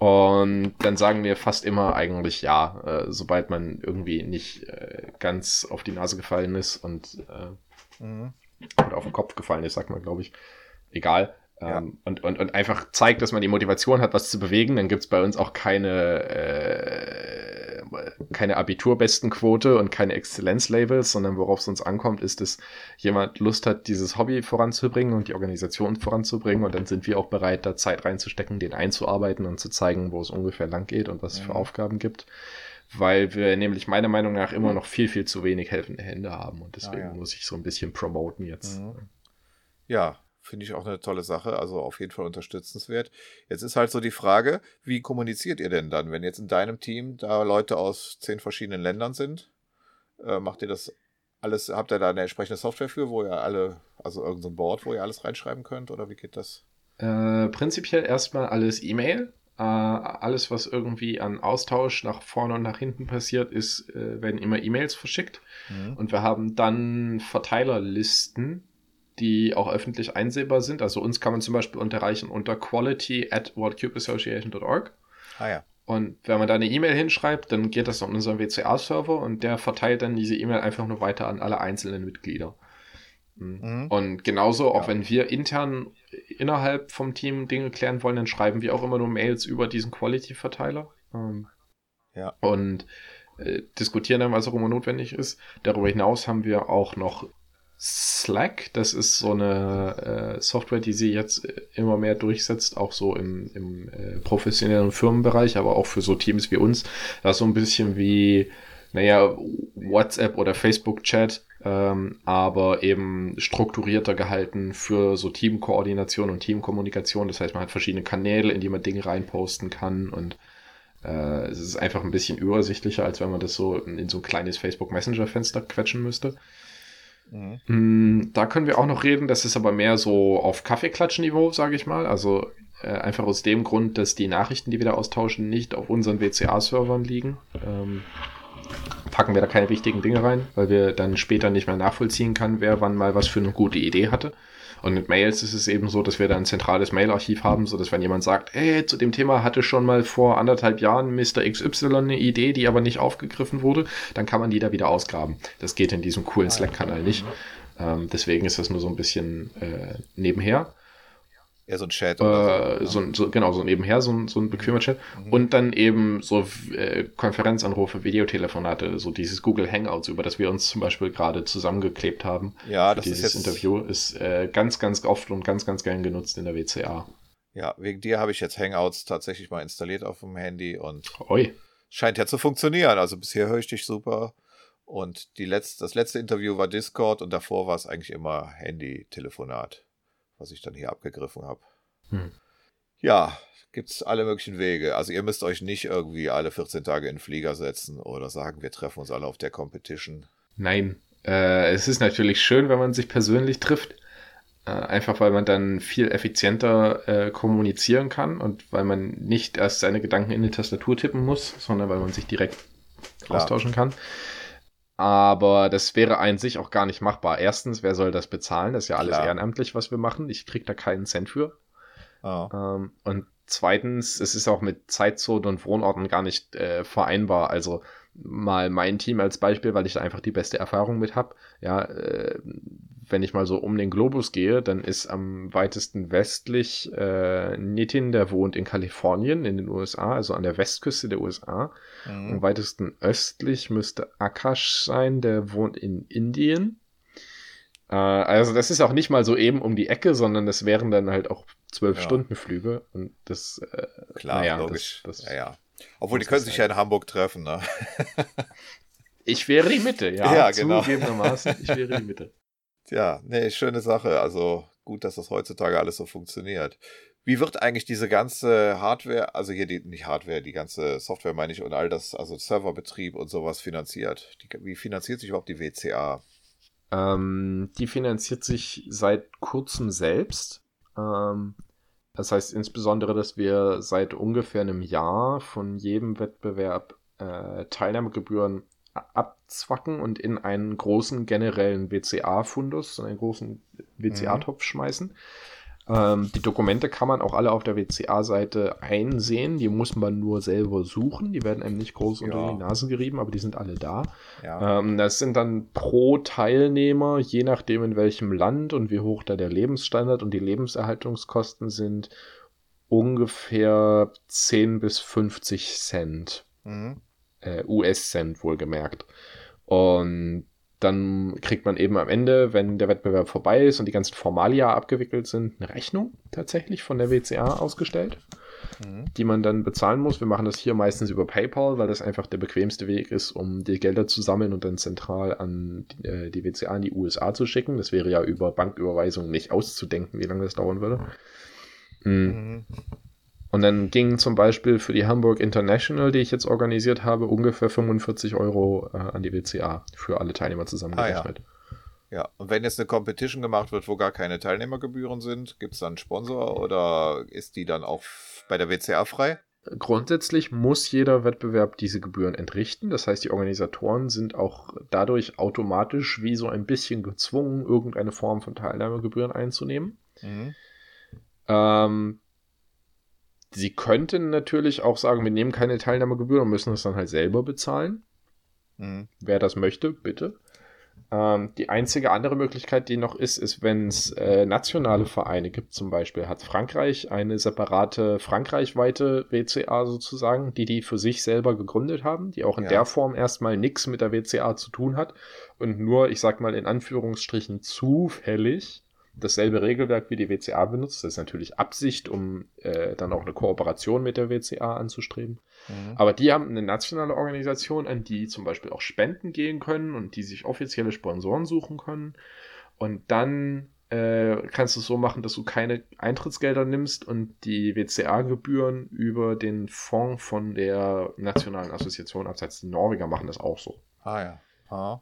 S4: und dann sagen wir fast immer eigentlich ja, äh, sobald man irgendwie nicht äh, ganz auf die Nase gefallen ist und äh, mhm. oder auf den Kopf gefallen ist, sagt man, glaube ich. Egal. Ja. Ähm, und, und, und einfach zeigt, dass man die Motivation hat, was zu bewegen, dann gibt's bei uns auch keine äh, keine Abiturbestenquote und keine Exzellenzlabels, sondern worauf es uns ankommt, ist, dass jemand Lust hat, dieses Hobby voranzubringen und die Organisation voranzubringen und dann sind wir auch bereit, da Zeit reinzustecken, den einzuarbeiten und zu zeigen, wo es ungefähr lang geht und was es für mhm. Aufgaben gibt. Weil wir nämlich meiner Meinung nach immer noch viel, viel zu wenig helfende Hände haben und deswegen ah, ja. muss ich so ein bisschen promoten jetzt.
S2: Mhm. Ja, Finde ich auch eine tolle Sache, also auf jeden Fall unterstützenswert. Jetzt ist halt so die Frage, wie kommuniziert ihr denn dann, wenn jetzt in deinem Team da Leute aus zehn verschiedenen Ländern sind? Äh, macht ihr das alles, habt ihr da eine entsprechende Software für, wo ihr alle, also irgendein Board, wo ihr alles reinschreiben könnt oder wie geht das?
S4: Äh, prinzipiell erstmal alles E-Mail. Äh, alles, was irgendwie an Austausch nach vorne und nach hinten passiert, ist, äh, werden immer E-Mails verschickt. Mhm. Und wir haben dann Verteilerlisten, die auch öffentlich einsehbar sind. Also uns kann man zum Beispiel unterreichen unter quality at worldcubeassociation.org. Ah ja. Und wenn man da eine E-Mail hinschreibt, dann geht das an unseren WCA-Server und der verteilt dann diese E-Mail einfach nur weiter an alle einzelnen Mitglieder. Mhm. mhm. Und genauso, auch ja. wenn wir intern innerhalb vom Team Dinge klären wollen, dann schreiben wir auch immer nur Mails über diesen Quality-Verteiler. Ähm, ja. Und äh, diskutieren dann, was auch immer notwendig ist. Darüber hinaus haben wir auch noch Slack, das ist so eine äh, Software, die sie jetzt äh, immer mehr durchsetzt, auch so im, im äh, professionellen Firmenbereich, aber auch für so Teams wie uns. Das ist so ein bisschen wie, naja, WhatsApp oder Facebook-Chat, ähm, aber eben strukturierter gehalten für so Teamkoordination und Teamkommunikation. Das heißt, man hat verschiedene Kanäle, in die man Dinge reinposten kann und äh, es ist einfach ein bisschen übersichtlicher, als wenn man das so in so ein kleines Facebook Messenger-Fenster quetschen müsste. Mhm. Mm, da können wir auch noch reden, das ist aber mehr so auf Kaffeeklatschniveau, sage ich mal. Also äh, einfach aus dem Grund, dass die Nachrichten, die wir da austauschen, nicht auf unseren WCA-Servern liegen. Ähm, packen wir da keine wichtigen Dinge rein, weil wir dann später nicht mehr nachvollziehen kann, wer wann mal was für eine gute Idee hatte. Und mit Mails ist es eben so, dass wir da ein zentrales Mailarchiv haben, so dass wenn jemand sagt, hey, zu dem Thema hatte schon mal vor anderthalb Jahren Mr. XY eine Idee, die aber nicht aufgegriffen wurde, dann kann man die da wieder ausgraben. Das geht in diesem coolen Slack-Kanal nicht. Ähm, deswegen ist das nur so ein bisschen äh, nebenher.
S2: Ja, so ein Chat
S4: oder äh, so. so, so. Genau, so nebenher, so, so ein bequemer Chat. Mhm. Und dann eben so äh, Konferenzanrufe, Videotelefonate, so dieses Google Hangouts, über das wir uns zum Beispiel gerade zusammengeklebt haben.
S2: Ja, das
S4: dieses
S2: ist
S4: jetzt... Interview ist äh, ganz, ganz oft und ganz, ganz gern genutzt in der WCA.
S2: Ja, wegen dir habe ich jetzt Hangouts tatsächlich mal installiert auf dem Handy und
S4: Oi.
S2: scheint ja zu funktionieren. Also bisher höre ich dich super. Und die letzte, das letzte Interview war Discord und davor war es eigentlich immer Handy-Telefonat was ich dann hier abgegriffen habe. Hm. Ja, gibt es alle möglichen Wege. Also ihr müsst euch nicht irgendwie alle 14 Tage in den Flieger setzen oder sagen, wir treffen uns alle auf der Competition.
S4: Nein, äh, es ist natürlich schön, wenn man sich persönlich trifft. Äh, einfach weil man dann viel effizienter äh, kommunizieren kann und weil man nicht erst seine Gedanken in die Tastatur tippen muss, sondern weil man sich direkt Klar. austauschen kann. Aber das wäre an sich auch gar nicht machbar. Erstens, wer soll das bezahlen? Das ist ja alles Klar. ehrenamtlich, was wir machen. Ich krieg da keinen Cent für. Oh. Ähm, und zweitens, es ist auch mit Zeitzonen und Wohnorten gar nicht äh, vereinbar. Also mal mein Team als Beispiel, weil ich da einfach die beste Erfahrung mit habe. Ja, äh, wenn ich mal so um den Globus gehe, dann ist am weitesten westlich äh, Nitin, der wohnt in Kalifornien in den USA, also an der Westküste der USA. Mhm. Am weitesten östlich müsste Akash sein, der wohnt in Indien. Äh, also das ist auch nicht mal so eben um die Ecke, sondern das wären dann halt auch zwölf ja. Stunden Flüge und das
S2: äh, klar naja, logisch das, das, ja ja obwohl die können sich ja in Hamburg treffen ne
S4: ich wäre die Mitte ja,
S2: ja genau
S4: zugegebenermaßen ich wäre die Mitte
S2: ja, nee, schöne Sache. Also gut, dass das heutzutage alles so funktioniert. Wie wird eigentlich diese ganze Hardware, also hier die, nicht Hardware, die ganze Software meine ich und all das, also Serverbetrieb und sowas finanziert? Die, wie finanziert sich überhaupt die WCA?
S4: Ähm, die finanziert sich seit kurzem selbst. Ähm, das heißt insbesondere, dass wir seit ungefähr einem Jahr von jedem Wettbewerb äh, Teilnahmegebühren abzwacken und in einen großen generellen WCA-Fundus, einen großen WCA-Topf mhm. schmeißen. Ähm, die Dokumente kann man auch alle auf der WCA-Seite einsehen. Die muss man nur selber suchen. Die werden einem nicht groß unter ja. die Nase gerieben, aber die sind alle da. Ja. Ähm, das sind dann pro Teilnehmer, je nachdem in welchem Land und wie hoch da der Lebensstandard und die Lebenserhaltungskosten sind, ungefähr 10 bis 50 Cent. Mhm äh, US-Cent wohlgemerkt. Und dann kriegt man eben am Ende, wenn der Wettbewerb vorbei ist und die ganzen Formalia abgewickelt sind, eine Rechnung tatsächlich von der WCA ausgestellt, mhm. die man dann bezahlen muss. Wir machen das hier meistens über PayPal, weil das einfach der bequemste Weg ist, um die Gelder zu sammeln und dann zentral an die, äh, die WCA in die USA zu schicken. Das wäre ja über Banküberweisung nicht auszudenken, wie lange das dauern würde. Mhm. Mhm. Und dann gingen zum Beispiel für die Hamburg International, die ich jetzt organisiert habe, ungefähr 45 Euro äh, an die WCA für alle Teilnehmer zusammengerechnet.
S2: Ah, ja. ja, und wenn jetzt eine Competition gemacht wird, wo gar keine Teilnehmergebühren sind, gibt es dann einen Sponsor oder ist die dann auch bei der WCA frei?
S4: Grundsätzlich muss jeder Wettbewerb diese Gebühren entrichten. Das heißt, die Organisatoren sind auch dadurch automatisch wie so ein bisschen gezwungen, irgendeine Form von Teilnahmegebühren einzunehmen. Mhm. Ähm, Sie könnten natürlich auch sagen, wir nehmen keine Teilnahmegebühr und müssen es dann halt selber bezahlen. Mhm. Wer das möchte, bitte. Ähm, die einzige andere Möglichkeit, die noch ist, ist, wenn es äh, nationale Vereine gibt. Zum Beispiel hat Frankreich eine separate frankreichweite WCA sozusagen, die die für sich selber gegründet haben, die auch in ja. der Form erstmal nichts mit der WCA zu tun hat und nur, ich sag mal in Anführungsstrichen, zufällig dasselbe Regelwerk wie die WCA benutzt. Das ist natürlich Absicht, um äh, dann auch eine Kooperation mit der WCA anzustreben. Mhm. Aber die haben eine nationale Organisation, an die zum Beispiel auch Spenden gehen können und die sich offizielle Sponsoren suchen können. Und dann äh, kannst du es so machen, dass du keine Eintrittsgelder nimmst und die WCA-Gebühren über den Fonds von der Nationalen Assoziation absetzt. Die Norweger machen das auch so.
S2: Ah ja. Ah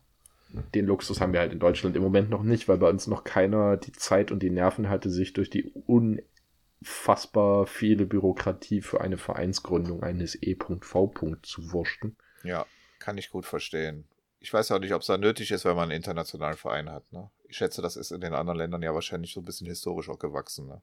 S4: den Luxus haben wir halt in Deutschland im Moment noch nicht, weil bei uns noch keiner die Zeit und die Nerven hatte, sich durch die unfassbar viele Bürokratie für eine Vereinsgründung eines E.V. zu wurschen.
S2: Ja, kann ich gut verstehen. Ich weiß auch nicht, ob es da nötig ist, wenn man einen internationalen Verein hat. Ne? Ich schätze, das ist in den anderen Ländern ja wahrscheinlich so ein bisschen historisch auch gewachsen. Ne?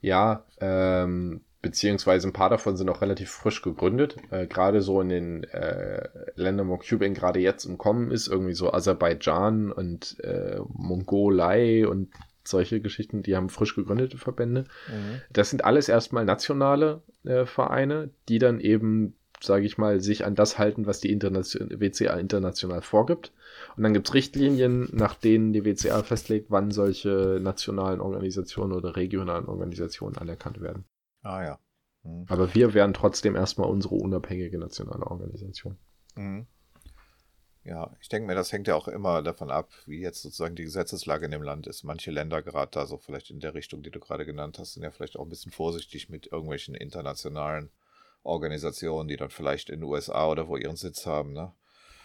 S4: Ja, ähm, beziehungsweise ein paar davon sind auch relativ frisch gegründet. Äh, gerade so in den äh, Ländern, wo Cuban gerade jetzt im Kommen ist, irgendwie so Aserbaidschan und äh, Mongolei und solche Geschichten, die haben frisch gegründete Verbände. Mhm. Das sind alles erstmal nationale äh, Vereine, die dann eben, sage ich mal, sich an das halten, was die Internation WCA international vorgibt. Und dann gibt es Richtlinien, nach denen die WCA festlegt, wann solche nationalen Organisationen oder regionalen Organisationen anerkannt werden.
S2: Ah ja. Mhm.
S4: Aber wir wären trotzdem erstmal unsere unabhängige nationale Organisation. Mhm.
S2: Ja, ich denke mir, das hängt ja auch immer davon ab, wie jetzt sozusagen die Gesetzeslage in dem Land ist. Manche Länder gerade da so vielleicht in der Richtung, die du gerade genannt hast, sind ja vielleicht auch ein bisschen vorsichtig mit irgendwelchen internationalen Organisationen, die dann vielleicht in den USA oder wo ihren Sitz haben, ne?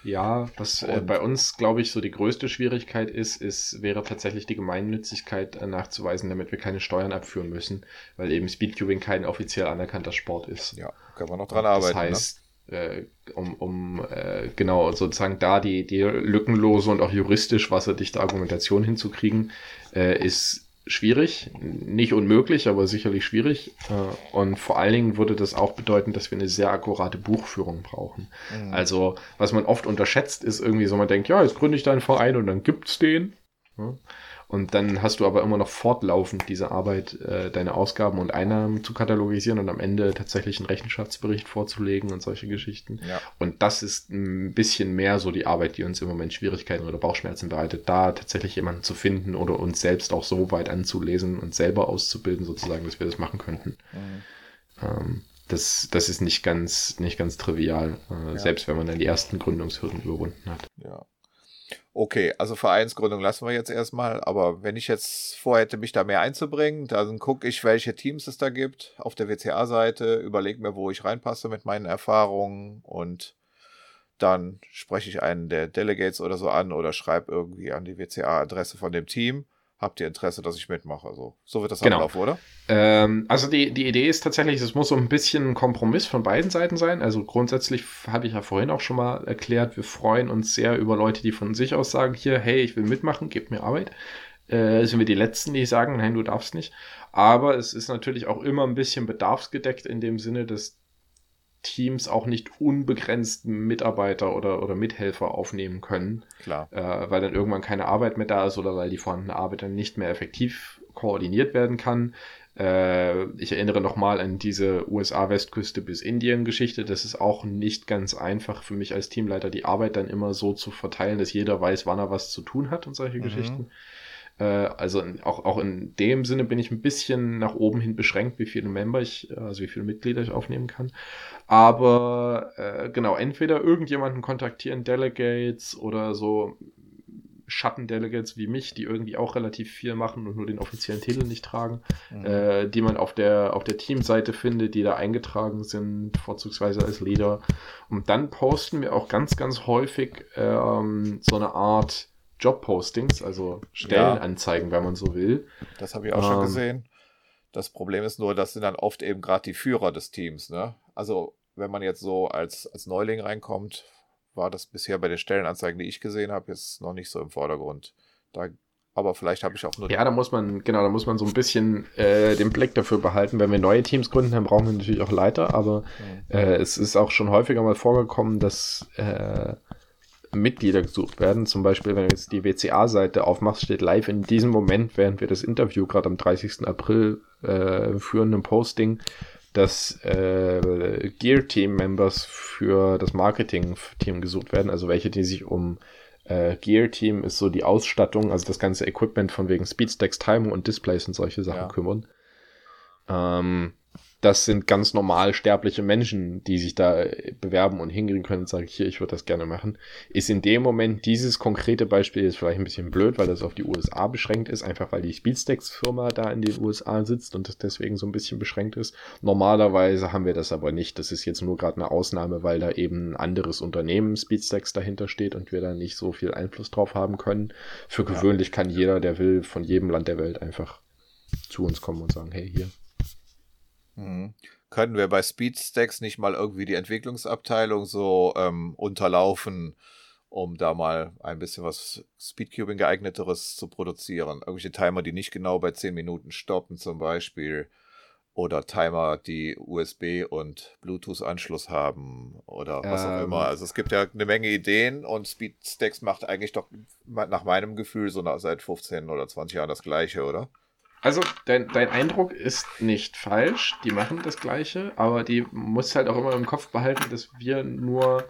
S4: Ja, was äh, bei uns, glaube ich, so die größte Schwierigkeit ist, ist, wäre tatsächlich die Gemeinnützigkeit äh, nachzuweisen, damit wir keine Steuern abführen müssen, weil eben Speedcubing kein offiziell anerkannter Sport ist.
S2: Ja, können wir noch dran arbeiten.
S4: Das ne? heißt, ne? äh, um, um äh, genau sozusagen da die, die lückenlose und auch juristisch wasserdichte Argumentation hinzukriegen, äh, ist schwierig, nicht unmöglich, aber sicherlich schwierig. Äh, und vor allen Dingen würde das auch bedeuten, dass wir eine sehr akkurate Buchführung brauchen. Mhm. Also, was man oft unterschätzt, ist irgendwie so, man denkt, ja, jetzt gründe ich da einen Verein und dann gibt's den. Und dann hast du aber immer noch fortlaufend diese Arbeit, äh, deine Ausgaben und Einnahmen zu katalogisieren und am Ende tatsächlich einen Rechenschaftsbericht vorzulegen und solche Geschichten. Ja. Und das ist ein bisschen mehr so die Arbeit, die uns im Moment Schwierigkeiten oder Bauchschmerzen bereitet, da tatsächlich jemanden zu finden oder uns selbst auch so weit anzulesen und selber auszubilden, sozusagen, dass wir das machen könnten. Mhm. Ähm, das, das ist nicht ganz, nicht ganz trivial, äh, ja. selbst wenn man dann die ersten Gründungshürden überwunden hat.
S2: Ja. Okay, also Vereinsgründung lassen wir jetzt erstmal, aber wenn ich jetzt vorhätte, mich da mehr einzubringen, dann gucke ich, welche Teams es da gibt auf der WCA-Seite, überlege mir, wo ich reinpasse mit meinen Erfahrungen und dann spreche ich einen der Delegates oder so an oder schreibe irgendwie an die WCA-Adresse von dem Team habt ihr Interesse, dass ich mitmache. So, so wird das
S4: genau.
S2: ablaufen, oder?
S4: Ähm, also die, die Idee ist tatsächlich, es muss so ein bisschen ein Kompromiss von beiden Seiten sein. Also grundsätzlich habe ich ja vorhin auch schon mal erklärt, wir freuen uns sehr über Leute, die von sich aus sagen, hier, hey, ich will mitmachen, gebt mir Arbeit. Äh, sind wir die Letzten, die sagen, nein, du darfst nicht. Aber es ist natürlich auch immer ein bisschen bedarfsgedeckt in dem Sinne, dass Teams auch nicht unbegrenzt Mitarbeiter oder, oder Mithelfer aufnehmen können.
S2: Klar.
S4: Äh, weil dann irgendwann keine Arbeit mehr da ist oder weil die vorhandene Arbeit dann nicht mehr effektiv koordiniert werden kann. Äh, ich erinnere nochmal an diese USA-Westküste bis Indien-Geschichte. Das ist auch nicht ganz einfach für mich als Teamleiter, die Arbeit dann immer so zu verteilen, dass jeder weiß, wann er was zu tun hat und solche mhm. Geschichten. Äh, also auch, auch in dem Sinne bin ich ein bisschen nach oben hin beschränkt, wie viele Member ich, also wie viele Mitglieder ich aufnehmen kann. Aber äh, genau, entweder irgendjemanden kontaktieren, Delegates oder so Schattendelegates wie mich, die irgendwie auch relativ viel machen und nur den offiziellen Titel nicht tragen, mhm. äh, die man auf der, auf der Teamseite findet, die da eingetragen sind, vorzugsweise als Leader. Und dann posten wir auch ganz, ganz häufig ähm, so eine Art Jobpostings, also Stellenanzeigen, ja. wenn man so will.
S2: Das habe ich auch ähm, schon gesehen. Das Problem ist nur, das sind dann oft eben gerade die Führer des Teams. Ne? Also wenn man jetzt so als, als Neuling reinkommt, war das bisher bei den Stellenanzeigen, die ich gesehen habe, jetzt noch nicht so im Vordergrund. Da, aber vielleicht habe ich auch nur.
S4: Ja, da muss man, genau, da muss man so ein bisschen äh, den Blick dafür behalten. Wenn wir neue Teams gründen, dann brauchen wir natürlich auch Leiter, aber mhm. äh, es ist auch schon häufiger mal vorgekommen, dass äh, Mitglieder gesucht werden. Zum Beispiel, wenn du jetzt die WCA-Seite aufmachst, steht live in diesem Moment, während wir das Interview gerade am 30. April äh, führen, ein Posting, dass äh, Gear-Team-Members für das Marketing-Team gesucht werden, also welche, die sich um äh, Gear-Team ist so die Ausstattung, also das ganze Equipment von wegen Speedstacks, Timing und Displays und solche Sachen ja. kümmern. Ähm, das sind ganz normal sterbliche Menschen, die sich da äh, bewerben und hingehen können und sagen, hier, ich würde das gerne machen. Ist in dem Moment dieses konkrete Beispiel jetzt vielleicht ein bisschen blöd, weil das auf die USA beschränkt ist, einfach weil die Speedstacks-Firma da in den USA sitzt und das deswegen so ein bisschen beschränkt ist. Normalerweise haben wir das aber nicht. Das ist jetzt nur gerade eine Ausnahme, weil da eben ein anderes Unternehmen Speedstacks dahinter steht und wir da nicht so viel Einfluss drauf haben können. Für gewöhnlich kann jeder, der will, von jedem Land der Welt einfach zu uns kommen und sagen, hey, hier,
S2: Mhm. Können wir bei Speedstacks nicht mal irgendwie die Entwicklungsabteilung so ähm, unterlaufen, um da mal ein bisschen was Speedcubing geeigneteres zu produzieren? Irgendwelche Timer, die nicht genau bei 10 Minuten stoppen zum Beispiel. Oder Timer, die USB und Bluetooth-Anschluss haben oder was ähm, auch immer. Also es gibt ja eine Menge Ideen und Speedstacks macht eigentlich doch nach meinem Gefühl so seit 15 oder 20 Jahren das gleiche, oder?
S4: Also, dein, dein Eindruck ist nicht falsch. Die machen das Gleiche, aber die muss halt auch immer im Kopf behalten, dass wir nur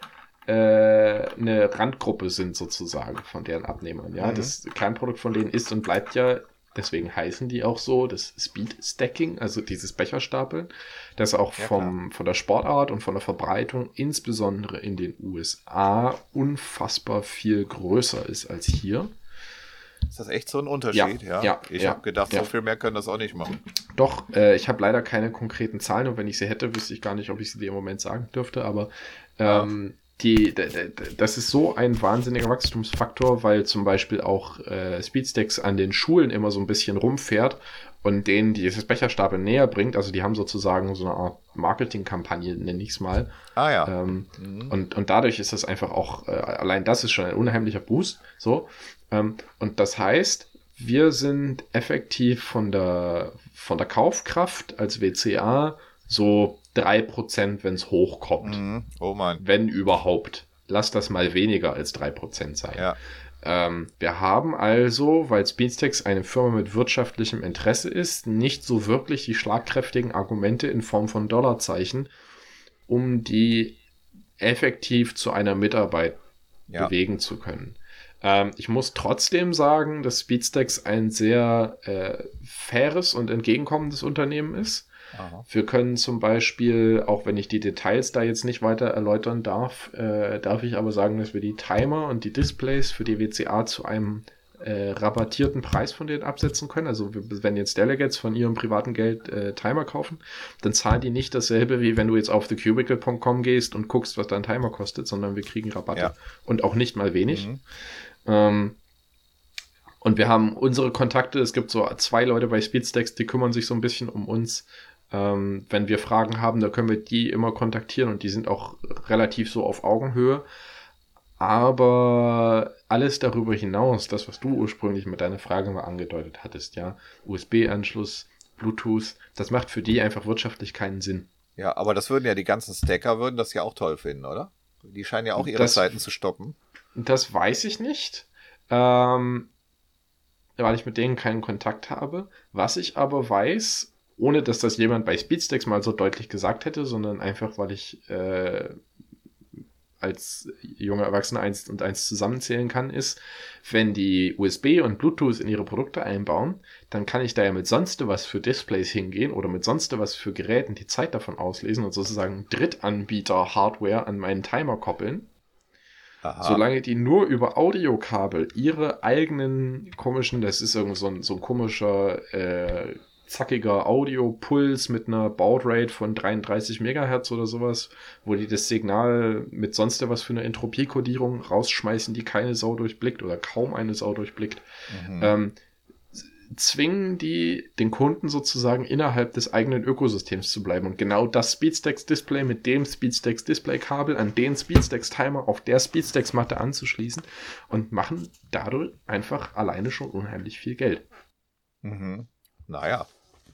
S4: äh, eine Randgruppe sind, sozusagen, von deren Abnehmern. Ja, mhm. das Kernprodukt von denen ist und bleibt ja, deswegen heißen die auch so, das Speed Stacking, also dieses Becherstapeln, das auch ja, vom, von der Sportart und von der Verbreitung, insbesondere in den USA, unfassbar viel größer ist als hier.
S2: Ist das echt so ein Unterschied?
S4: Ja. ja.
S2: Ich
S4: ja,
S2: habe gedacht, so viel mehr können das auch nicht machen.
S4: Doch, äh, ich habe leider keine konkreten Zahlen und wenn ich sie hätte, wüsste ich gar nicht, ob ich sie dir im Moment sagen dürfte, aber ähm, die, das ist so ein wahnsinniger Wachstumsfaktor, weil zum Beispiel auch äh, Speedstacks an den Schulen immer so ein bisschen rumfährt und denen dieses Becherstapel näher bringt. Also die haben sozusagen so eine Art Marketingkampagne, nenne ich es mal.
S2: Ah ja.
S4: Ähm, mhm. und, und dadurch ist das einfach auch, äh, allein das ist schon ein unheimlicher Boost. So. Ähm, und das heißt, wir sind effektiv von der, von der Kaufkraft als WCA so 3%, wenn es hochkommt.
S2: Mhm. Oh Mann.
S4: Wenn überhaupt. Lass das mal weniger als 3% sein.
S2: Ja.
S4: Ähm, wir haben also, weil Speedstacks eine Firma mit wirtschaftlichem Interesse ist, nicht so wirklich die schlagkräftigen Argumente in Form von Dollarzeichen, um die effektiv zu einer Mitarbeit ja. bewegen zu können. Ähm, ich muss trotzdem sagen, dass Speedstacks ein sehr äh, faires und entgegenkommendes Unternehmen ist. Aha. Wir können zum Beispiel, auch wenn ich die Details da jetzt nicht weiter erläutern darf, äh, darf ich aber sagen, dass wir die Timer und die Displays für die WCA zu einem äh, rabattierten Preis von denen absetzen können. Also wenn jetzt Delegates von ihrem privaten Geld äh, Timer kaufen, dann zahlen die nicht dasselbe, wie wenn du jetzt auf thecubicle.com gehst und guckst, was dein Timer kostet, sondern wir kriegen Rabatte. Ja. Und auch nicht mal wenig. Mhm. Ähm, und wir haben unsere Kontakte, es gibt so zwei Leute bei Speedstacks, die kümmern sich so ein bisschen um uns ähm, wenn wir Fragen haben, da können wir die immer kontaktieren und die sind auch relativ so auf Augenhöhe. Aber alles darüber hinaus, das, was du ursprünglich mit deiner Frage mal angedeutet hattest, ja, USB-Anschluss, Bluetooth, das macht für die einfach wirtschaftlich keinen Sinn.
S2: Ja, aber das würden ja die ganzen Stacker würden das ja auch toll finden, oder? Die scheinen ja auch ihre das, Seiten zu stoppen.
S4: Das weiß ich nicht, ähm, weil ich mit denen keinen Kontakt habe. Was ich aber weiß, ohne dass das jemand bei Speedstacks mal so deutlich gesagt hätte, sondern einfach, weil ich äh, als junger Erwachsener eins und eins zusammenzählen kann, ist, wenn die USB und Bluetooth in ihre Produkte einbauen, dann kann ich da ja mit sonst was für Displays hingehen oder mit sonst was für Geräten die Zeit davon auslesen und sozusagen Drittanbieter-Hardware an meinen Timer koppeln. Aha. Solange die nur über Audiokabel ihre eigenen komischen, das ist irgend so ein, so ein komischer äh, zackiger Audio-Puls mit einer Bautrate von 33 Megahertz oder sowas, wo die das Signal mit sonst was für eine Entropie-Kodierung rausschmeißen, die keine Sau durchblickt oder kaum eine Sau durchblickt, mhm. ähm, zwingen die den Kunden sozusagen innerhalb des eigenen Ökosystems zu bleiben. Und genau das Speedstacks Display mit dem Speedstacks Display Kabel an den Speedstacks Timer auf der Speedstacks Matte anzuschließen und machen dadurch einfach alleine schon unheimlich viel Geld.
S2: Mhm. Naja,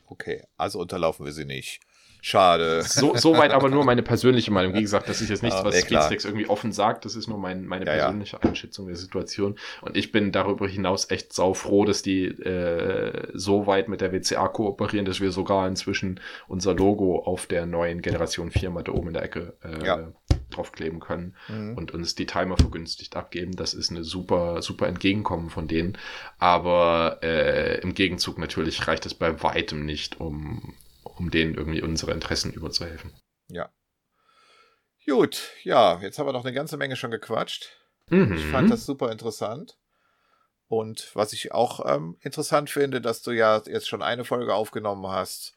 S2: okay. Also unterlaufen wir sie nicht. Schade.
S4: So, soweit aber nur meine persönliche Meinung. Wie gesagt, das ist jetzt nichts, was ja, Speedstacks irgendwie offen sagt. Das ist nur mein, meine ja, persönliche ja. Einschätzung der Situation. Und ich bin darüber hinaus echt saufroh, dass die äh, so weit mit der WCA kooperieren, dass wir sogar inzwischen unser Logo auf der neuen Generation 4 Matte oben in der Ecke äh, ja. draufkleben können mhm. und uns die Timer vergünstigt abgeben. Das ist eine super, super Entgegenkommen von denen. Aber äh, im Gegenzug natürlich reicht es bei weitem nicht, um um denen irgendwie unsere Interessen überzuhelfen.
S2: Ja. Gut, ja, jetzt haben wir noch eine ganze Menge schon gequatscht. Mhm. Ich fand das super interessant. Und was ich auch ähm, interessant finde, dass du ja jetzt schon eine Folge aufgenommen hast,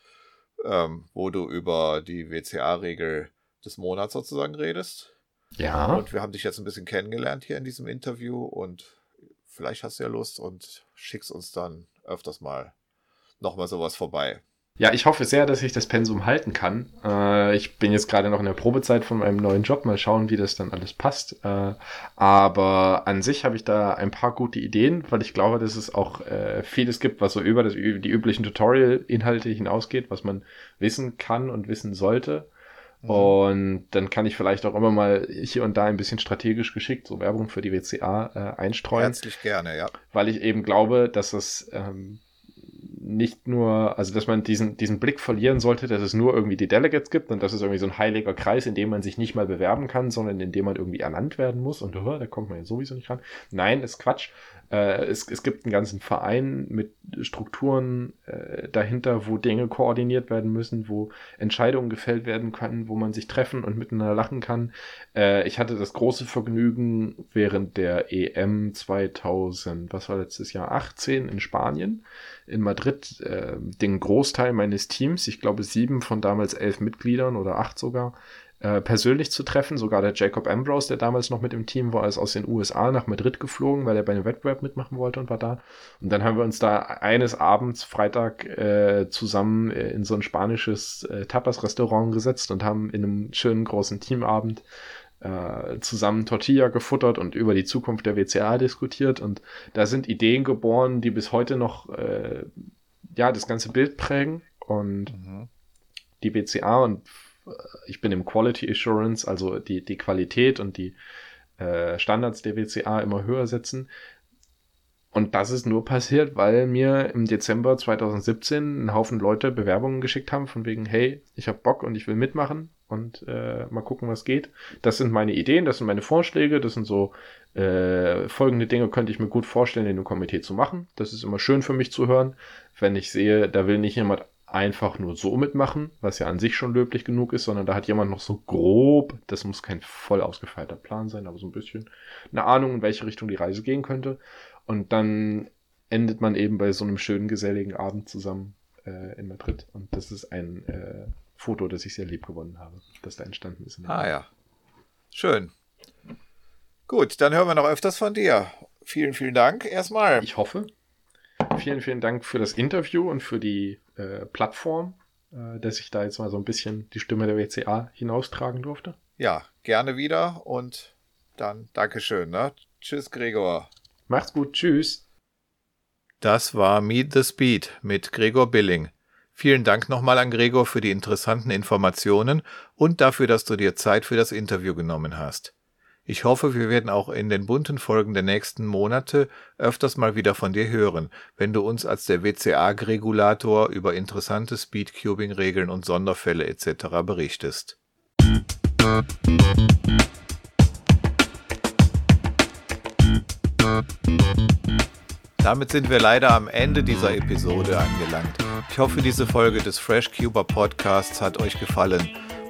S2: ähm, wo du über die WCA-Regel des Monats sozusagen redest.
S4: Ja.
S2: Und wir haben dich jetzt ein bisschen kennengelernt hier in diesem Interview und vielleicht hast du ja Lust und schickst uns dann öfters mal nochmal sowas vorbei.
S4: Ja, ich hoffe sehr, dass ich das Pensum halten kann. Äh, ich bin jetzt gerade noch in der Probezeit von meinem neuen Job. Mal schauen, wie das dann alles passt. Äh, aber an sich habe ich da ein paar gute Ideen, weil ich glaube, dass es auch äh, vieles gibt, was so über das, die üblichen Tutorial-Inhalte hinausgeht, was man wissen kann und wissen sollte. Mhm. Und dann kann ich vielleicht auch immer mal hier und da ein bisschen strategisch geschickt so Werbung für die WCA äh, einstreuen.
S2: Herzlich gerne, ja.
S4: Weil ich eben glaube, dass es ähm, nicht nur, also dass man diesen, diesen Blick verlieren sollte, dass es nur irgendwie die Delegates gibt und dass es irgendwie so ein heiliger Kreis, in dem man sich nicht mal bewerben kann, sondern in dem man irgendwie ernannt werden muss und oh, da kommt man ja sowieso nicht ran. Nein, ist Quatsch. Äh, es, es gibt einen ganzen Verein mit Strukturen äh, dahinter, wo Dinge koordiniert werden müssen, wo Entscheidungen gefällt werden können, wo man sich treffen und miteinander lachen kann. Äh, ich hatte das große Vergnügen während der EM 2000, was war letztes Jahr, 18 in Spanien, in Madrid, äh, den Großteil meines Teams, ich glaube sieben von damals elf Mitgliedern oder acht sogar, äh, persönlich zu treffen. Sogar der Jacob Ambrose, der damals noch mit im Team war, ist aus den USA nach Madrid geflogen, weil er bei einem Wettbewerb mitmachen wollte und war da. Und dann haben wir uns da eines Abends, Freitag, äh, zusammen äh, in so ein spanisches äh, Tapas-Restaurant gesetzt und haben in einem schönen großen Teamabend äh, zusammen Tortilla gefuttert und über die Zukunft der WCA diskutiert. Und da sind Ideen geboren, die bis heute noch äh, ja das ganze Bild prägen. Und mhm. die WCA und ich bin im Quality Assurance, also die, die Qualität und die äh, Standards der WCA immer höher setzen. Und das ist nur passiert, weil mir im Dezember 2017 ein Haufen Leute Bewerbungen geschickt haben, von wegen, hey, ich habe Bock und ich will mitmachen und äh, mal gucken, was geht. Das sind meine Ideen, das sind meine Vorschläge, das sind so äh, folgende Dinge könnte ich mir gut vorstellen, in dem Komitee zu machen. Das ist immer schön für mich zu hören, wenn ich sehe, da will nicht jemand einfach nur so mitmachen, was ja an sich schon löblich genug ist, sondern da hat jemand noch so grob, das muss kein voll ausgefeilter Plan sein, aber so ein bisschen eine Ahnung, in welche Richtung die Reise gehen könnte. Und dann endet man eben bei so einem schönen, geselligen Abend zusammen äh, in Madrid. Und das ist ein äh, Foto, das ich sehr lieb gewonnen habe, das da entstanden ist.
S2: Ah ja. Schön. Gut, dann hören wir noch öfters von dir. Vielen, vielen Dank erstmal.
S4: Ich hoffe. Vielen, vielen Dank für das Interview und für die äh, Plattform, äh, dass ich da jetzt mal so ein bisschen die Stimme der WCA hinaustragen durfte.
S2: Ja, gerne wieder und dann Dankeschön. Ne? Tschüss, Gregor.
S4: Macht's gut. Tschüss.
S2: Das war Meet the Speed mit Gregor Billing. Vielen Dank nochmal an Gregor für die interessanten Informationen und dafür, dass du dir Zeit für das Interview genommen hast. Ich hoffe, wir werden auch in den bunten Folgen der nächsten Monate öfters mal wieder von dir hören, wenn du uns als der WCA-Regulator über interessante Speedcubing-Regeln und Sonderfälle etc. berichtest. Damit sind wir leider am Ende dieser Episode angelangt. Ich hoffe, diese Folge des FreshCuber Podcasts hat euch gefallen.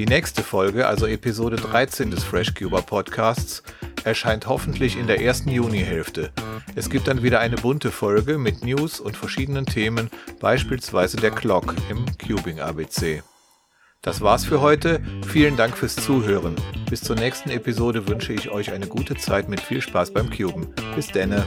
S2: Die nächste Folge, also Episode 13 des FreshCuber Podcasts, erscheint hoffentlich in der ersten Junihälfte. Es gibt dann wieder eine bunte Folge mit News und verschiedenen Themen, beispielsweise der Clock im Cubing ABC. Das war's für heute. Vielen Dank fürs Zuhören. Bis zur nächsten Episode wünsche ich euch eine gute Zeit mit viel Spaß beim Cuben. Bis denne.